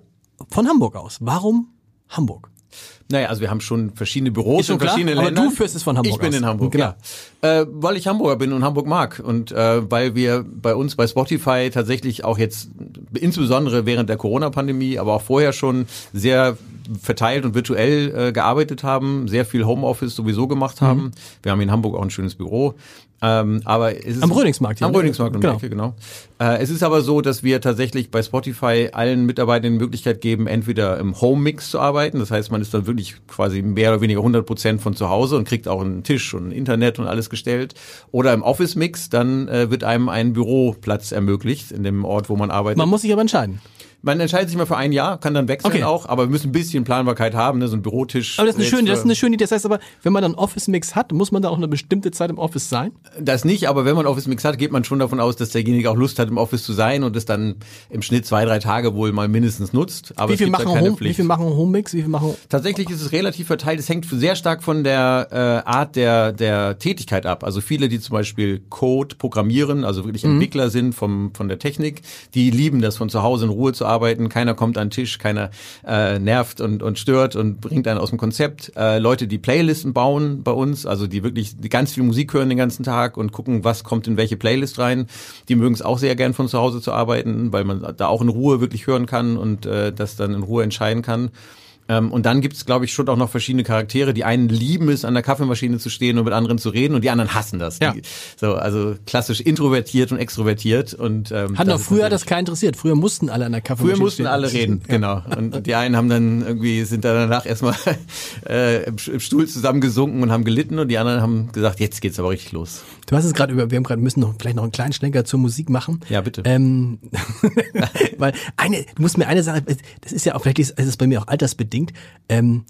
von Hamburg aus. Warum Hamburg? Naja, also wir haben schon verschiedene Büros in verschiedenen klar, Ländern. Aber du führst es von Hamburg Ich bin aus. in Hamburg, genau. Ja. Äh, weil ich Hamburger bin und Hamburg mag. Und äh, weil wir bei uns bei Spotify tatsächlich auch jetzt, insbesondere während der Corona-Pandemie, aber auch vorher schon sehr verteilt und virtuell äh, gearbeitet haben, sehr viel Homeoffice sowieso gemacht haben. Mhm. Wir haben in Hamburg auch ein schönes Büro. Ähm, aber es ist am Röningsmarkt. Am Röningsmarkt um genau. Ecke, genau. Äh, es ist aber so, dass wir tatsächlich bei Spotify allen Mitarbeitern die Möglichkeit geben, entweder im Home-Mix zu arbeiten. Das heißt, man ist dann wirklich quasi mehr oder weniger 100 Prozent von zu Hause und kriegt auch einen Tisch und Internet und alles gestellt. Oder im Office-Mix, dann äh, wird einem ein Büroplatz ermöglicht in dem Ort, wo man arbeitet. Man muss sich aber entscheiden. Man entscheidet sich mal für ein Jahr, kann dann wechseln okay. auch, aber wir müssen ein bisschen Planbarkeit haben, ne? so ein Bürotisch. Aber das ist eine schöne, das ist eine schöne Idee. Das heißt aber, wenn man dann Office-Mix hat, muss man da auch eine bestimmte Zeit im Office sein? Das nicht, aber wenn man Office-Mix hat, geht man schon davon aus, dass derjenige auch Lust hat, im Office zu sein und es dann im Schnitt zwei, drei Tage wohl mal mindestens nutzt. Aber wie viel machen Home, Wie viel machen Home-Mix? Wie viel machen? Tatsächlich ist es relativ verteilt. Es hängt sehr stark von der äh, Art der, der Tätigkeit ab. Also viele, die zum Beispiel Code programmieren, also wirklich mhm. Entwickler sind vom, von der Technik, die lieben das von zu Hause in Ruhe zu arbeiten. Keiner kommt an den Tisch, keiner äh, nervt und, und stört und bringt einen aus dem Konzept. Äh, Leute, die Playlisten bauen bei uns, also die wirklich ganz viel Musik hören den ganzen Tag und gucken, was kommt in welche Playlist rein, die mögen es auch sehr gern von zu Hause zu arbeiten, weil man da auch in Ruhe wirklich hören kann und äh, das dann in Ruhe entscheiden kann. Ähm, und dann gibt es, glaube ich, schon auch noch verschiedene Charaktere. Die einen lieben es, an der Kaffeemaschine zu stehen und mit anderen zu reden und die anderen hassen das. Ja. Die, so, also klassisch introvertiert und extrovertiert. Und, ähm, Hat noch früher das keinen interessiert. Früher mussten alle an der Kaffeemaschine Früher mussten stehen. alle reden, ja. genau. Und, die einen haben dann irgendwie, sind dann danach erstmal äh, im Stuhl zusammengesunken und haben gelitten und die anderen haben gesagt, jetzt geht's aber richtig los. Du hast es gerade über, wir haben gerade müssen noch vielleicht noch einen kleinen Schlenker zur Musik machen. Ja, bitte. Ähm, weil eine, du musst mir eine Sache, das ist ja auch, vielleicht ist es bei mir auch altersbedingt unbedingt. Ähm,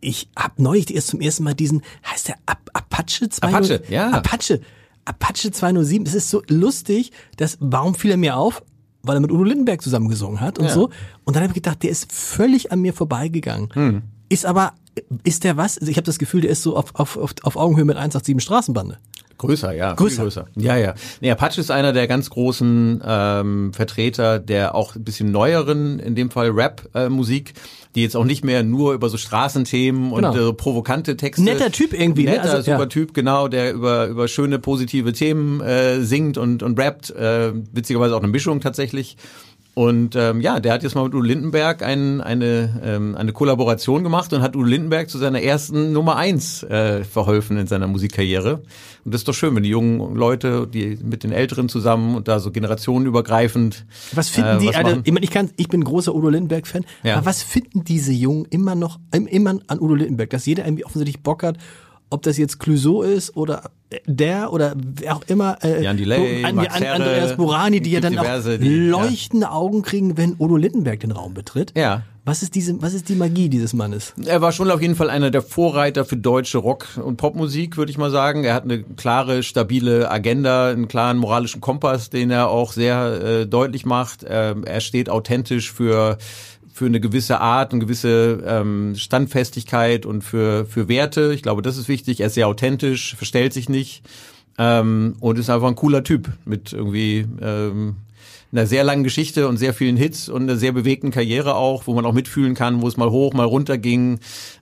ich habe neulich erst zum ersten Mal diesen, heißt der Apache 207? Apache, ja. Apache. Apache 207. Es ist so lustig, dass, warum fiel er mir auf? Weil er mit Udo Lindenberg zusammen gesungen hat und ja. so. Und dann habe ich gedacht, der ist völlig an mir vorbeigegangen. Hm. Ist aber, ist der was? Also ich habe das Gefühl, der ist so auf, auf, auf, auf Augenhöhe mit 187 Straßenbande. Größer, ja. Größer. größer. Ja, ja. Nee, Apache ist einer der ganz großen ähm, Vertreter der auch ein bisschen neueren, in dem Fall Rap-Musik. Äh, die jetzt auch nicht mehr nur über so Straßenthemen genau. und äh, provokante Texte. Netter Typ irgendwie, ne? Netter, ne? also, super ja. Typ, genau, der über über schöne positive Themen äh, singt und und rappt. Äh, witzigerweise auch eine Mischung tatsächlich. Und ähm, ja, der hat jetzt mal mit Udo Lindenberg ein, eine, ähm, eine Kollaboration gemacht und hat Udo Lindenberg zu seiner ersten Nummer eins äh, verholfen in seiner Musikkarriere. Und das ist doch schön, wenn die jungen Leute, die mit den Älteren zusammen und da so generationenübergreifend. Was finden äh, die, also, ich, mein, ich, kann, ich bin großer Udo Lindenberg-Fan, ja. aber was finden diese Jungen immer noch, immer an Udo Lindenberg, dass jeder irgendwie offensichtlich Bock hat, ob das jetzt Clouseau ist oder der oder wer auch immer, äh, Jan Delay, an, Max Herre, Andreas Borani, die ja dann auch die, leuchtende ja. Augen kriegen, wenn Udo Lindenberg den Raum betritt. Ja. Was ist diese, was ist die Magie dieses Mannes? Er war schon auf jeden Fall einer der Vorreiter für deutsche Rock- und Popmusik, würde ich mal sagen. Er hat eine klare, stabile Agenda, einen klaren moralischen Kompass, den er auch sehr äh, deutlich macht. Ähm, er steht authentisch für für eine gewisse Art, eine gewisse ähm, Standfestigkeit und für, für Werte. Ich glaube, das ist wichtig. Er ist sehr authentisch, verstellt sich nicht ähm, und ist einfach ein cooler Typ mit irgendwie ähm, einer sehr langen Geschichte und sehr vielen Hits und einer sehr bewegten Karriere auch, wo man auch mitfühlen kann, wo es mal hoch, mal runter ging,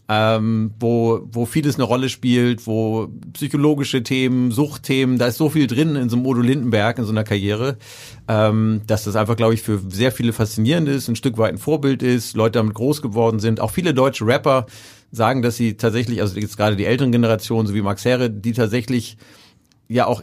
ähm, wo, wo vieles eine Rolle spielt, wo psychologische Themen, Suchtthemen, da ist so viel drin in so einem Odo Lindenberg, in so einer Karriere, ähm, dass das einfach, glaube ich, für sehr viele faszinierend ist, ein Stück weit ein Vorbild ist, Leute damit groß geworden sind. Auch viele deutsche Rapper sagen, dass sie tatsächlich, also jetzt gerade die älteren Generationen, so wie Max Herre, die tatsächlich ja auch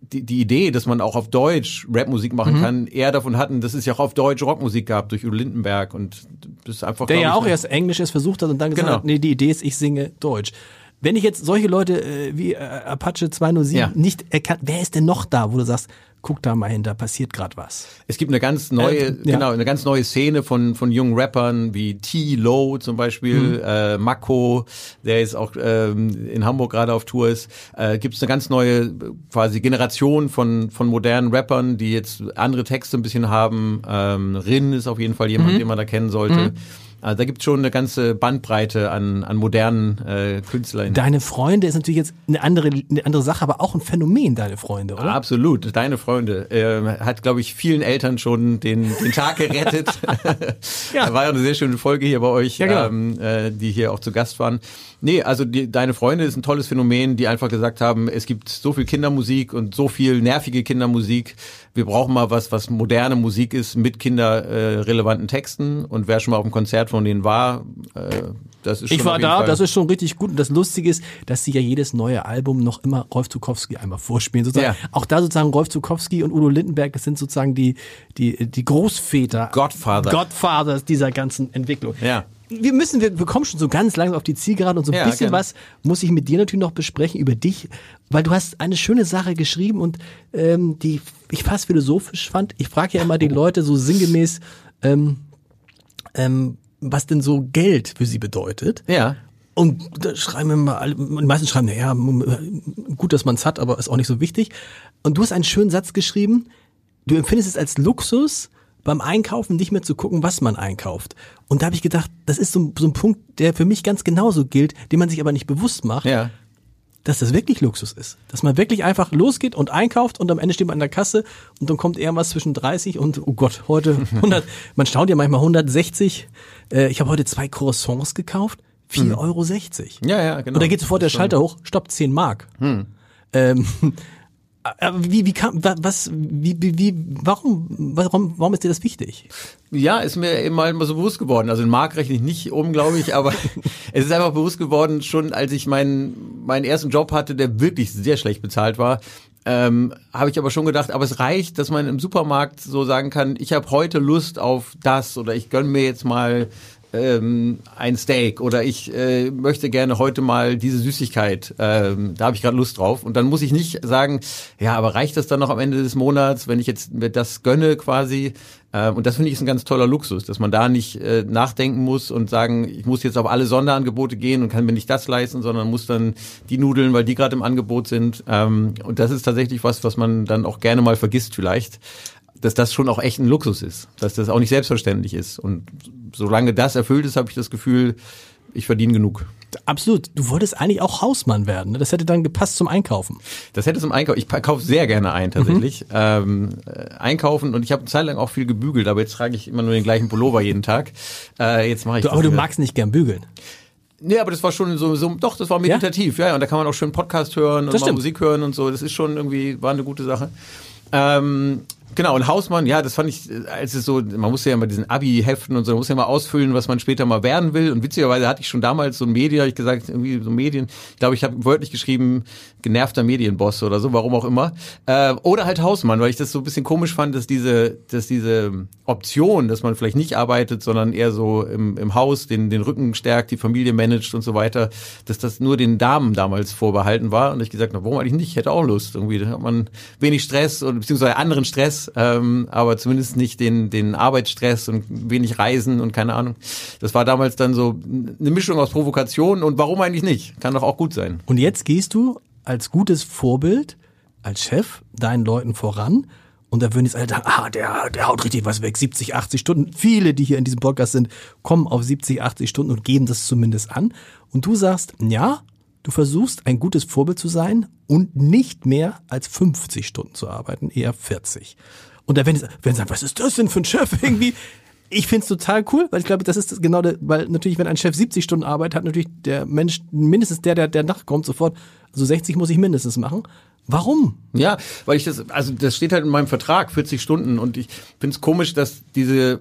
die, die Idee, dass man auch auf Deutsch Rapmusik machen mhm. kann, eher davon hatten, dass es ja auch auf Deutsch Rockmusik gab durch Udo Lindenberg und das ist einfach. Der ja auch erst Englisches versucht hat und dann gesagt genau. hat, nee, die Idee ist, ich singe Deutsch. Wenn ich jetzt solche Leute äh, wie äh, Apache 207 ja. nicht erkannt, wer ist denn noch da, wo du sagst, guck da mal hin, da passiert gerade was. Es gibt eine ganz neue, äh, ja. genau, eine ganz neue Szene von von jungen Rappern wie T. Low zum Beispiel, mhm. äh, Mako, der jetzt auch ähm, in Hamburg gerade auf Tour ist. Äh, gibt es eine ganz neue quasi Generation von von modernen Rappern, die jetzt andere Texte ein bisschen haben. Ähm, Rin ist auf jeden Fall jemand, mhm. den man da kennen sollte. Mhm. Also da gibt es schon eine ganze Bandbreite an, an modernen äh, Künstlern. Deine Freunde ist natürlich jetzt eine andere, eine andere Sache, aber auch ein Phänomen, deine Freunde, oder? Absolut, deine Freunde. Äh, hat, glaube ich, vielen Eltern schon den, den Tag gerettet. ja. Da war ja eine sehr schöne Folge hier bei euch, ja, genau. ähm, äh, die hier auch zu Gast waren. Nee, also die, deine Freunde ist ein tolles Phänomen, die einfach gesagt haben, es gibt so viel Kindermusik und so viel nervige Kindermusik wir brauchen mal was, was moderne Musik ist mit kinderrelevanten äh, Texten. Und wer schon mal auf einem Konzert von denen war, äh, das ist schon Ich war da, Fall das ist schon richtig gut. Und das Lustige ist, dass sie ja jedes neue Album noch immer Rolf Zukowski einmal vorspielen. Sozusagen. Ja. Auch da sozusagen Rolf Zukowski und Udo Lindenberg, das sind sozusagen die, die, die Großväter. Godfather. Godfathers dieser ganzen Entwicklung. Ja wir müssen, wir, wir kommen schon so ganz langsam auf die Zielgerade und so ein ja, bisschen gerne. was muss ich mit dir natürlich noch besprechen über dich, weil du hast eine schöne Sache geschrieben und ähm, die ich fast philosophisch fand. Ich frage ja immer die Leute so sinngemäß, ähm, ähm, was denn so Geld für sie bedeutet. Ja. Und da schreiben immer alle, die meisten schreiben, naja, gut, dass man es hat, aber ist auch nicht so wichtig. Und du hast einen schönen Satz geschrieben, du empfindest es als Luxus, beim Einkaufen nicht mehr zu gucken, was man einkauft. Und da habe ich gedacht, das ist so, so, ein Punkt, der für mich ganz genauso gilt, den man sich aber nicht bewusst macht. Ja. Dass das wirklich Luxus ist. Dass man wirklich einfach losgeht und einkauft und am Ende steht man an der Kasse und dann kommt irgendwas zwischen 30 und, oh Gott, heute 100, man staunt ja manchmal 160. Äh, ich habe heute zwei Croissants gekauft, 4,60 hm. Euro. Ja, ja, genau. Und da geht sofort der Schalter hoch, stopp, 10 Mark. Hm. Ähm, wie, wie kam, was, wie, wie, warum, warum, warum ist dir das wichtig? Ja, ist mir eben mal so bewusst geworden. Also in Mark rechne ich nicht um, glaube ich, aber es ist einfach bewusst geworden, schon als ich meinen, meinen ersten Job hatte, der wirklich sehr schlecht bezahlt war, ähm, habe ich aber schon gedacht, aber es reicht, dass man im Supermarkt so sagen kann, ich habe heute Lust auf das oder ich gönn mir jetzt mal ähm, ein Steak oder ich äh, möchte gerne heute mal diese Süßigkeit, ähm, da habe ich gerade Lust drauf. Und dann muss ich nicht sagen, ja, aber reicht das dann noch am Ende des Monats, wenn ich jetzt mir das gönne quasi? Ähm, und das finde ich ist ein ganz toller Luxus, dass man da nicht äh, nachdenken muss und sagen, ich muss jetzt auf alle Sonderangebote gehen und kann mir nicht das leisten, sondern muss dann die Nudeln, weil die gerade im Angebot sind. Ähm, und das ist tatsächlich was, was man dann auch gerne mal vergisst vielleicht dass das schon auch echt ein Luxus ist, dass das auch nicht selbstverständlich ist. Und solange das erfüllt ist, habe ich das Gefühl, ich verdiene genug. Absolut. Du wolltest eigentlich auch Hausmann werden. Ne? Das hätte dann gepasst zum Einkaufen. Das hätte zum Einkaufen. Ich kaufe sehr gerne ein tatsächlich. Mhm. Ähm, äh, einkaufen und ich habe eine Zeit lang auch viel gebügelt, aber jetzt trage ich immer nur den gleichen Pullover jeden Tag. Äh, jetzt mache ich. Du, aber du magst nicht gern bügeln. Nee, aber das war schon so, so doch, das war meditativ, ja, ja und da kann man auch schön Podcast hören und mal Musik hören und so. Das ist schon irgendwie, war eine gute Sache. Ähm, Genau, und Hausmann, ja, das fand ich, als es so, man muss ja immer diesen Abi heften und so, man muss ja mal ausfüllen, was man später mal werden will. Und witzigerweise hatte ich schon damals so ein Medien, habe ich gesagt, irgendwie so Medien, ich glaube, ich habe wörtlich geschrieben, genervter Medienboss oder so, warum auch immer. Äh, oder halt Hausmann, weil ich das so ein bisschen komisch fand, dass diese, dass diese Option, dass man vielleicht nicht arbeitet, sondern eher so im, im Haus den, den Rücken stärkt, die Familie managt und so weiter, dass das nur den Damen damals vorbehalten war. Und ich gesagt, na, warum eigentlich nicht? Ich hätte auch Lust. Irgendwie da hat man wenig Stress und beziehungsweise anderen Stress ähm, aber zumindest nicht den, den Arbeitsstress und wenig Reisen und keine Ahnung. Das war damals dann so eine Mischung aus Provokation und warum eigentlich nicht? Kann doch auch gut sein. Und jetzt gehst du als gutes Vorbild, als Chef deinen Leuten voran und da würden jetzt alle sagen, ah, der, der haut richtig was weg, 70, 80 Stunden. Viele, die hier in diesem Podcast sind, kommen auf 70, 80 Stunden und geben das zumindest an. Und du sagst, ja, du versuchst ein gutes Vorbild zu sein und nicht mehr als 50 Stunden zu arbeiten, eher 40. Und da werden sie sagen, was ist das denn für ein Chef irgendwie? Ich find's total cool, weil ich glaube, das ist genau der, weil natürlich, wenn ein Chef 70 Stunden arbeitet, hat natürlich der Mensch mindestens der, der, der nachkommt, sofort, also 60 muss ich mindestens machen. Warum? Ja, weil ich das, also das steht halt in meinem Vertrag, 40 Stunden und ich find's komisch, dass diese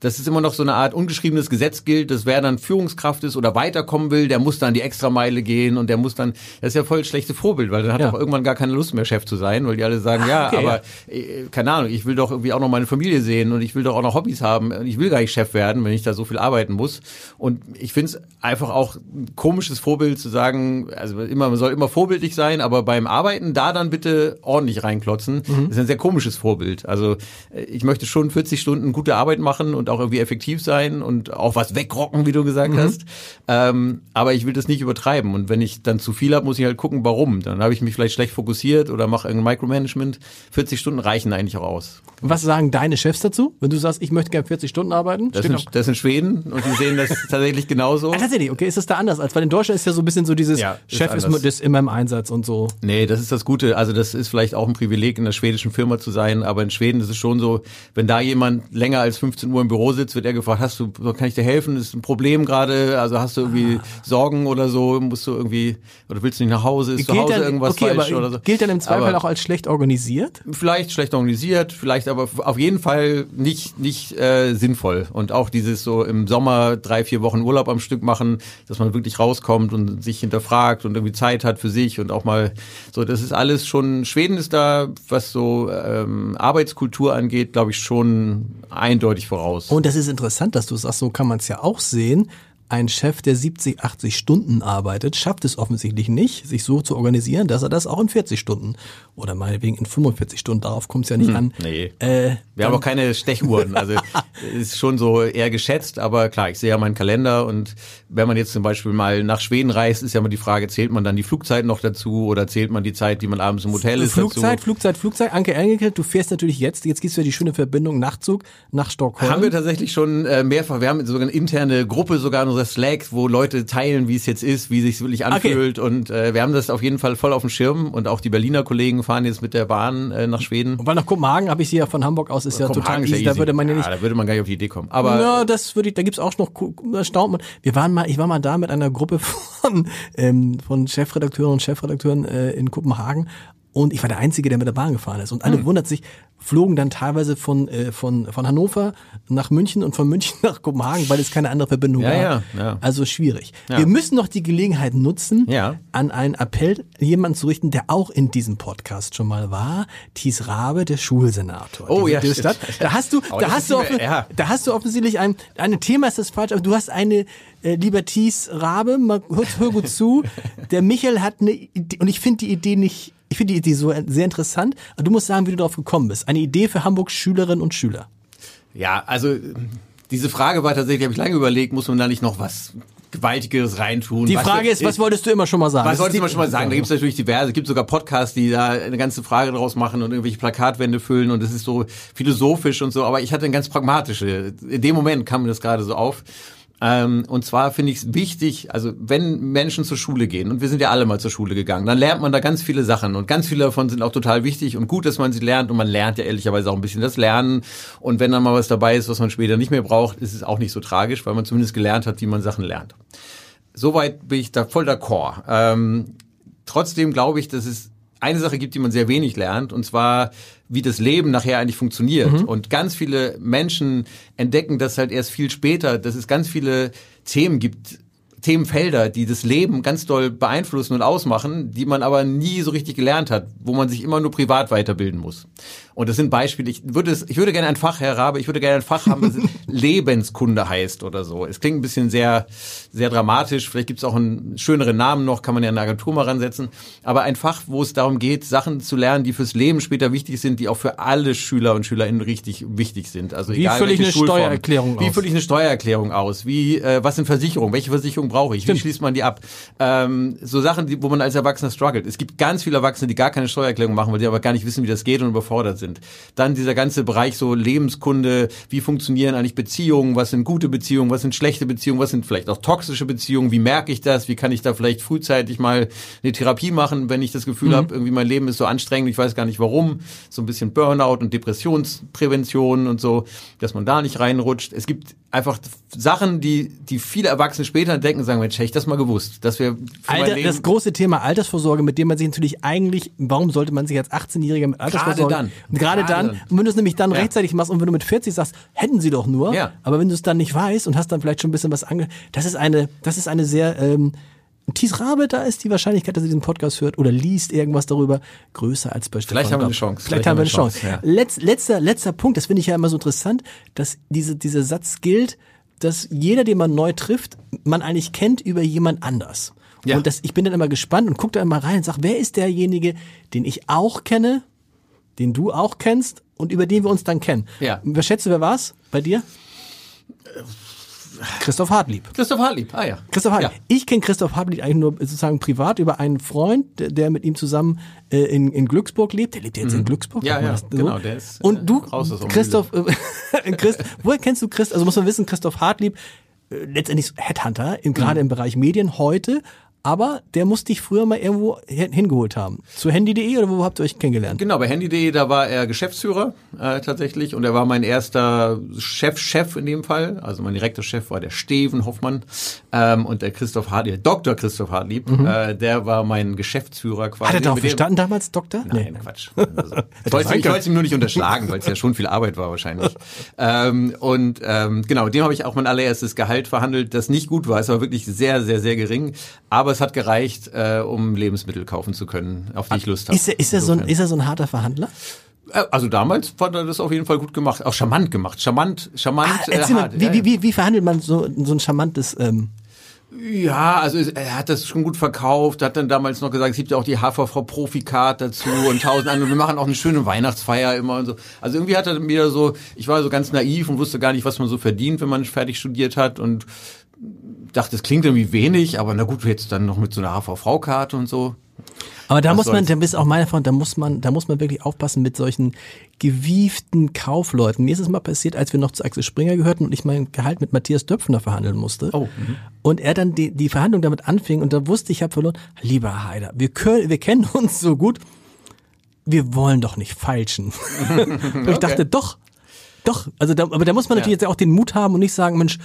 dass es immer noch so eine Art ungeschriebenes Gesetz gilt, dass wer dann Führungskraft ist oder weiterkommen will, der muss dann die Extrameile gehen und der muss dann, das ist ja voll schlechte Vorbild, weil dann hat ja. auch irgendwann gar keine Lust mehr Chef zu sein, weil die alle sagen, ah, ja, okay, aber ja. Äh, keine Ahnung, ich will doch irgendwie auch noch meine Familie sehen und ich will doch auch noch Hobbys haben und ich will gar nicht Chef werden, wenn ich da so viel arbeiten muss. Und ich finde es einfach auch ein komisches Vorbild zu sagen, also immer, man soll immer vorbildlich sein, aber beim Arbeiten da dann bitte ordentlich reinklotzen. Mhm. Das ist ein sehr komisches Vorbild. Also äh, ich möchte schon 40 Stunden gute Arbeit machen und auch irgendwie effektiv sein und auch was wegrocken, wie du gesagt mhm. hast. Ähm, aber ich will das nicht übertreiben. Und wenn ich dann zu viel habe, muss ich halt gucken, warum. Dann habe ich mich vielleicht schlecht fokussiert oder mache irgendein Micromanagement. 40 Stunden reichen eigentlich auch aus. Was sagen deine Chefs dazu, wenn du sagst, ich möchte gerne 40 Stunden arbeiten? Das, sind, das sind Schweden und die sehen das tatsächlich genauso. Ah, tatsächlich, okay, ist das da anders als? Weil in Deutschland ist ja so ein bisschen so dieses ja, Chef ist, ist, immer im Einsatz und so. Nee, das ist das Gute. Also das ist vielleicht auch ein Privileg, in einer schwedischen Firma zu sein, aber in Schweden ist es schon so, wenn da jemand länger als 15 Uhr im Büro Büro sitzt, wird er gefragt, hast du, kann ich dir helfen? Ist ein Problem gerade? Also hast du irgendwie Ah. Sorgen oder so? Musst du irgendwie, oder willst du nicht nach Hause? Ist zu Gilt Hause dann, irgendwas okay, falsch oder so? gilt dann im Zweifel Aber- auch als schlecht organisiert? vielleicht schlecht organisiert, vielleicht aber auf jeden Fall nicht nicht äh, sinnvoll und auch dieses so im Sommer drei vier Wochen Urlaub am Stück machen, dass man wirklich rauskommt und sich hinterfragt und irgendwie Zeit hat für sich und auch mal so, das ist alles schon Schweden ist da, was so ähm, Arbeitskultur angeht, glaube ich schon eindeutig voraus. Und das ist interessant, dass du sagst, so kann man es ja auch sehen. Ein Chef, der 70, 80 Stunden arbeitet, schafft es offensichtlich nicht, sich so zu organisieren, dass er das auch in 40 Stunden oder meinetwegen in 45 Stunden, darauf kommt es ja nicht an. nee. Äh, Wir haben auch keine Stechuhren, also ist schon so eher geschätzt, aber klar, ich sehe ja meinen Kalender und wenn man jetzt zum Beispiel mal nach Schweden reist, ist ja immer die Frage, zählt man dann die Flugzeit noch dazu oder zählt man die Zeit, die man abends im Hotel ist Flugzeit, dazu? Flugzeit, Flugzeit. Anke Engelke, du fährst natürlich jetzt, jetzt gibt's ja die schöne Verbindung Nachtzug nach Stockholm. Haben wir tatsächlich schon äh, mehrfach, wir haben sogar eine interne Gruppe sogar in unserer Slack, wo Leute teilen, wie es jetzt ist, wie es sich wirklich anfühlt und äh, wir haben das auf jeden Fall voll auf dem Schirm und auch die Berliner Kollegen fahren jetzt mit der Bahn äh, nach Schweden. Weil nach Kopenhagen habe ich sie ja von Hamburg aus, ist ja total ist easy. ja Da würde man ja nicht da würde man gar nicht auf die Idee kommen. Aber ja, das würde ich, da gibt's auch noch, da staunt man. Wir waren mal, ich war mal da mit einer Gruppe von, ähm, von Chefredakteuren und Chefredakteuren äh, in Kopenhagen und ich war der Einzige, der mit der Bahn gefahren ist. Und alle Hm. wundert sich, flogen dann teilweise von, äh, von, von Hannover nach München und von München nach Kopenhagen, weil es keine andere Verbindung Ja, gab. ja, ja. Also schwierig. Ja. Wir müssen noch die Gelegenheit nutzen, Ja. an einen Appell jemanden zu richten, der auch in diesem Podcast schon mal war. Thies Rabe, der Schulsenator. Oh, ja, stimmt. Da hast du, da hast du, offen, ja. da hast du offensichtlich ein, ein Thema ist das falsch, aber du hast eine, äh, lieber Thies Rabe, mal hör, hör gut zu. Der Michael hat eine Idee, und ich finde die Idee nicht, ich finde die Idee so sehr interessant, du musst sagen, wie du darauf gekommen bist. Eine Idee für Hamburgs Schülerinnen und Schüler. Ja, also diese Frage war tatsächlich, habe ich lange überlegt, muss man da nicht noch was Gewaltigeres reintun? Die Was- Frage ist, was wolltest du immer schon mal sagen? Was Das solltest ist du die- schon mal sagen? Da gibt es natürlich diverse, es gibt sogar Podcasts, die da eine ganze Frage draus machen und irgendwelche Plakatwände füllen und es ist so philosophisch und so, aber ich hatte eine ganz pragmatische. In dem Moment kam mir das gerade so auf. Ähm, und zwar finde ich es wichtig, also wenn Menschen zur Schule gehen, und wir sind ja alle mal zur Schule gegangen, dann lernt man da ganz viele Sachen und ganz viele davon sind auch total wichtig und gut, dass man sie lernt und man lernt ja ehrlicherweise auch ein bisschen das Lernen und wenn dann mal was dabei ist, was man später nicht mehr braucht, ist es auch nicht so tragisch, weil man zumindest gelernt hat, wie man Sachen lernt. Soweit bin ich da voll d'accord. Ähm, trotzdem glaube ich, dass es eine Sache gibt, die man sehr wenig lernt, und zwar, wie das Leben nachher eigentlich funktioniert. Und ganz viele Menschen entdecken das halt erst viel später, dass es ganz viele Themen gibt, Themenfelder, die das Leben ganz doll beeinflussen und ausmachen, die man aber nie so richtig gelernt hat, wo man sich immer nur privat weiterbilden muss. Und das sind Beispiele. Ich würde es, ich würde gerne ein Fach, Herr Rabe, ich würde gerne ein Fach haben, das Lebenskunde heißt oder so. Es klingt ein bisschen sehr, sehr dramatisch. Vielleicht gibt es auch einen schöneren Namen noch, kann man ja eine Agentur mal ransetzen. Aber ein Fach, wo es darum geht, Sachen zu lernen, die fürs Leben später wichtig sind, die auch für alle Schüler und Schülerinnen richtig wichtig sind. Also Wie fülle ich eine Schulform. Steuererklärung Wie aus? fülle ich eine Steuererklärung aus? Wie, äh, was sind Versicherungen? Welche Versicherung brauche ich? Wie schließt man die ab? Ähm, so Sachen, die, wo man als Erwachsener struggelt. Es gibt ganz viele Erwachsene, die gar keine Steuererklärung machen, weil die aber gar nicht wissen, wie das geht und überfordert sind. Dann dieser ganze Bereich so Lebenskunde, wie funktionieren eigentlich Beziehungen, was sind gute Beziehungen, was sind schlechte Beziehungen, was sind vielleicht auch toxische Beziehungen, wie merke ich das, wie kann ich da vielleicht frühzeitig mal eine Therapie machen, wenn ich das Gefühl habe, irgendwie mein Leben ist so anstrengend, ich weiß gar nicht warum, so ein bisschen Burnout und Depressionsprävention und so, dass man da nicht reinrutscht. Es gibt einfach Sachen, die, die viele Erwachsene später entdecken und sagen, Mensch, hätte ich das mal gewusst, dass wir Alter, das große Thema Altersvorsorge, mit dem man sich natürlich eigentlich, warum sollte man sich als 18-Jähriger mit Altersvorsorge, gerade Gerade dann, und wenn du es nämlich dann Ja. rechtzeitig machst und wenn du mit 40 sagst, hätten sie doch nur, Ja. aber wenn du es dann nicht weißt und hast dann vielleicht schon ein bisschen was ange, das ist eine, das ist eine sehr, ähm, Thies Rabe, da ist die Wahrscheinlichkeit, dass er diesen Podcast hört oder liest irgendwas darüber, größer als bei Stefan Vielleicht haben wir eine. Chance. Vielleicht, haben wir eine Chance. ja. Letz, letzter, letzter Punkt, das finde ich ja immer so interessant, dass diese, dieser Satz gilt, dass jeder, den man neu trifft, man eigentlich kennt über jemand anders. Ja. Und das, ich bin dann immer gespannt und gucke da immer rein und sag, wer ist derjenige, den ich auch kenne, den du auch kennst und über den wir uns dann kennen. Ja. Wer schätze, wer war's bei dir? Christoph Hartlieb. Christoph Hartlieb, ah ja. Christoph Hartlieb. Ja. Ich kenne Christoph Hartlieb eigentlich nur sozusagen privat über einen Freund, der, mit ihm zusammen äh, in, in Glücksburg lebt. Der lebt jetzt in Glücksburg. Mhm. Ja, ja, das so? genau, der ist, Und äh, du, der Christoph, äh, Christ, woher kennst du Christ? Also muss man wissen, Christoph Hartlieb, äh, letztendlich Headhunter, in, Mhm. gerade im Bereich Medien heute aber der muss dich früher mal irgendwo hin- hingeholt haben. Zu handy.de oder wo habt ihr euch kennengelernt? Genau, bei Handy.de, da war er Geschäftsführer äh, tatsächlich und er war mein erster Chef-Chef in dem Fall. Also mein direkter Chef war der Steven Hoffmann ähm, und der Christoph Hartlieb, Dr. Christoph Hartlieb, äh, der war mein Geschäftsführer quasi. Hat er darauf bestanden damals, Doktor? Nein, Quatsch. Also, ich wollte sein ich wollte es ihm nur nicht unterschlagen, weil es ja schon viel Arbeit war wahrscheinlich. ähm, und ähm, genau, dem habe ich auch mein allererstes Gehalt verhandelt, das nicht gut war. Es war wirklich sehr, sehr, sehr gering. Aber es hat gereicht, äh, um Lebensmittel kaufen zu können, auf die ich Lust habe. Ist er, ist, er so ein, ist er so ein harter Verhandler? Äh, Also damals fand er das auf jeden Fall gut gemacht. Auch charmant gemacht. Charmant, charmant. Ah, erzähl äh, mal, wie, wie, wie, wie verhandelt man so, so ein charmantes, ähm, Ja, also er hat das schon gut verkauft, hat dann damals noch gesagt, es gibt ja auch die HVV Profi-Card dazu und tausend andere. Wir machen auch eine schöne Weihnachtsfeier immer und so. Also irgendwie hat er mir so, ich war so ganz naiv und wusste gar nicht, was man so verdient, wenn man fertig studiert hat und dachte, es klingt irgendwie wenig, aber na gut, jetzt dann noch mit so einer HVV-Karte und so. Aber da Was muss man, da bist auch meine Freund, da muss man, da muss man wirklich aufpassen mit solchen gewieften Kaufleuten. Mir ist es mal passiert, als wir noch zu Axel Springer gehörten und ich mein Gehalt mit Matthias Döpfner verhandeln musste. Oh, Und er dann die, die Verhandlung damit anfing und da wusste ich, ich habe verloren. Lieber Heider, wir können, wir kennen uns so gut. Wir wollen doch nicht falschen. und ich dachte, doch, doch. Also da, aber da muss man natürlich jetzt auch den Mut haben und nicht sagen, Mensch,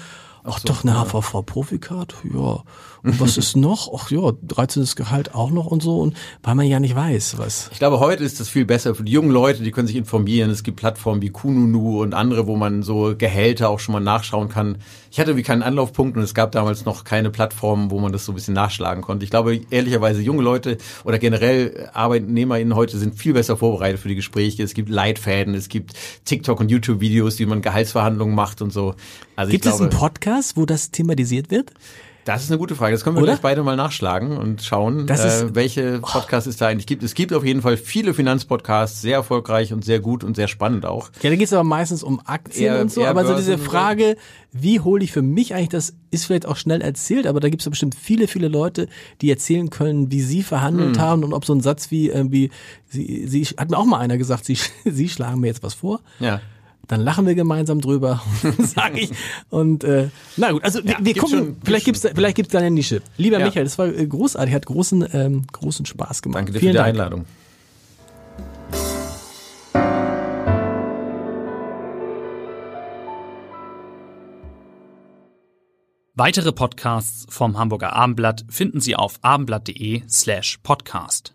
ach doch, eine HVV Profikart, ja. Und was ist noch? Ach ja, 13. Gehalt auch noch und so. Und weil man ja nicht weiß, was. Ich glaube, heute ist das viel besser für die jungen Leute, die können sich informieren. Es gibt Plattformen wie Kununu und andere, wo man so Gehälter auch schon mal nachschauen kann. Ich hatte wie keinen Anlaufpunkt und es gab damals noch keine Plattformen, wo man das so ein bisschen nachschlagen konnte. Ich glaube, ehrlicherweise, junge Leute oder generell ArbeitnehmerInnen heute sind viel besser vorbereitet für die Gespräche. Es gibt Leitfäden, es gibt TikTok- und YouTube-Videos, wie man Gehaltsverhandlungen macht und so. Also Gibt ich es glaube, einen Podcast, wo das thematisiert wird? Das ist eine gute Frage. Das können wir Oder? gleich beide mal nachschlagen und schauen, äh, welche Podcasts es da eigentlich gibt. Es gibt auf jeden Fall viele Finanzpodcasts, sehr erfolgreich und sehr gut und sehr spannend auch. Ja, da geht es aber meistens um Aktien Eher- und so, aber so diese. Frage, wie hole ich für mich eigentlich, das ist vielleicht auch schnell erzählt, aber da gibt es ja bestimmt viele, viele Leute, die erzählen können, wie sie verhandelt Hm. haben und ob so ein Satz wie, irgendwie, sie, sie, hat mir auch mal einer gesagt, sie, sie schlagen mir jetzt was vor. Ja. Dann lachen wir gemeinsam drüber, sag ich. Und äh, na gut, also wir, wir gucken, schon- vielleicht gibt's da, vielleicht gibt's da eine Nische. Lieber Ja. Michael, das war äh, großartig, hat großen ähm, großen Spaß gemacht. Danke dir Vielen für die Dank. Einladung. Weitere Podcasts vom Hamburger Abendblatt finden Sie auf abendblatt.de slash podcast.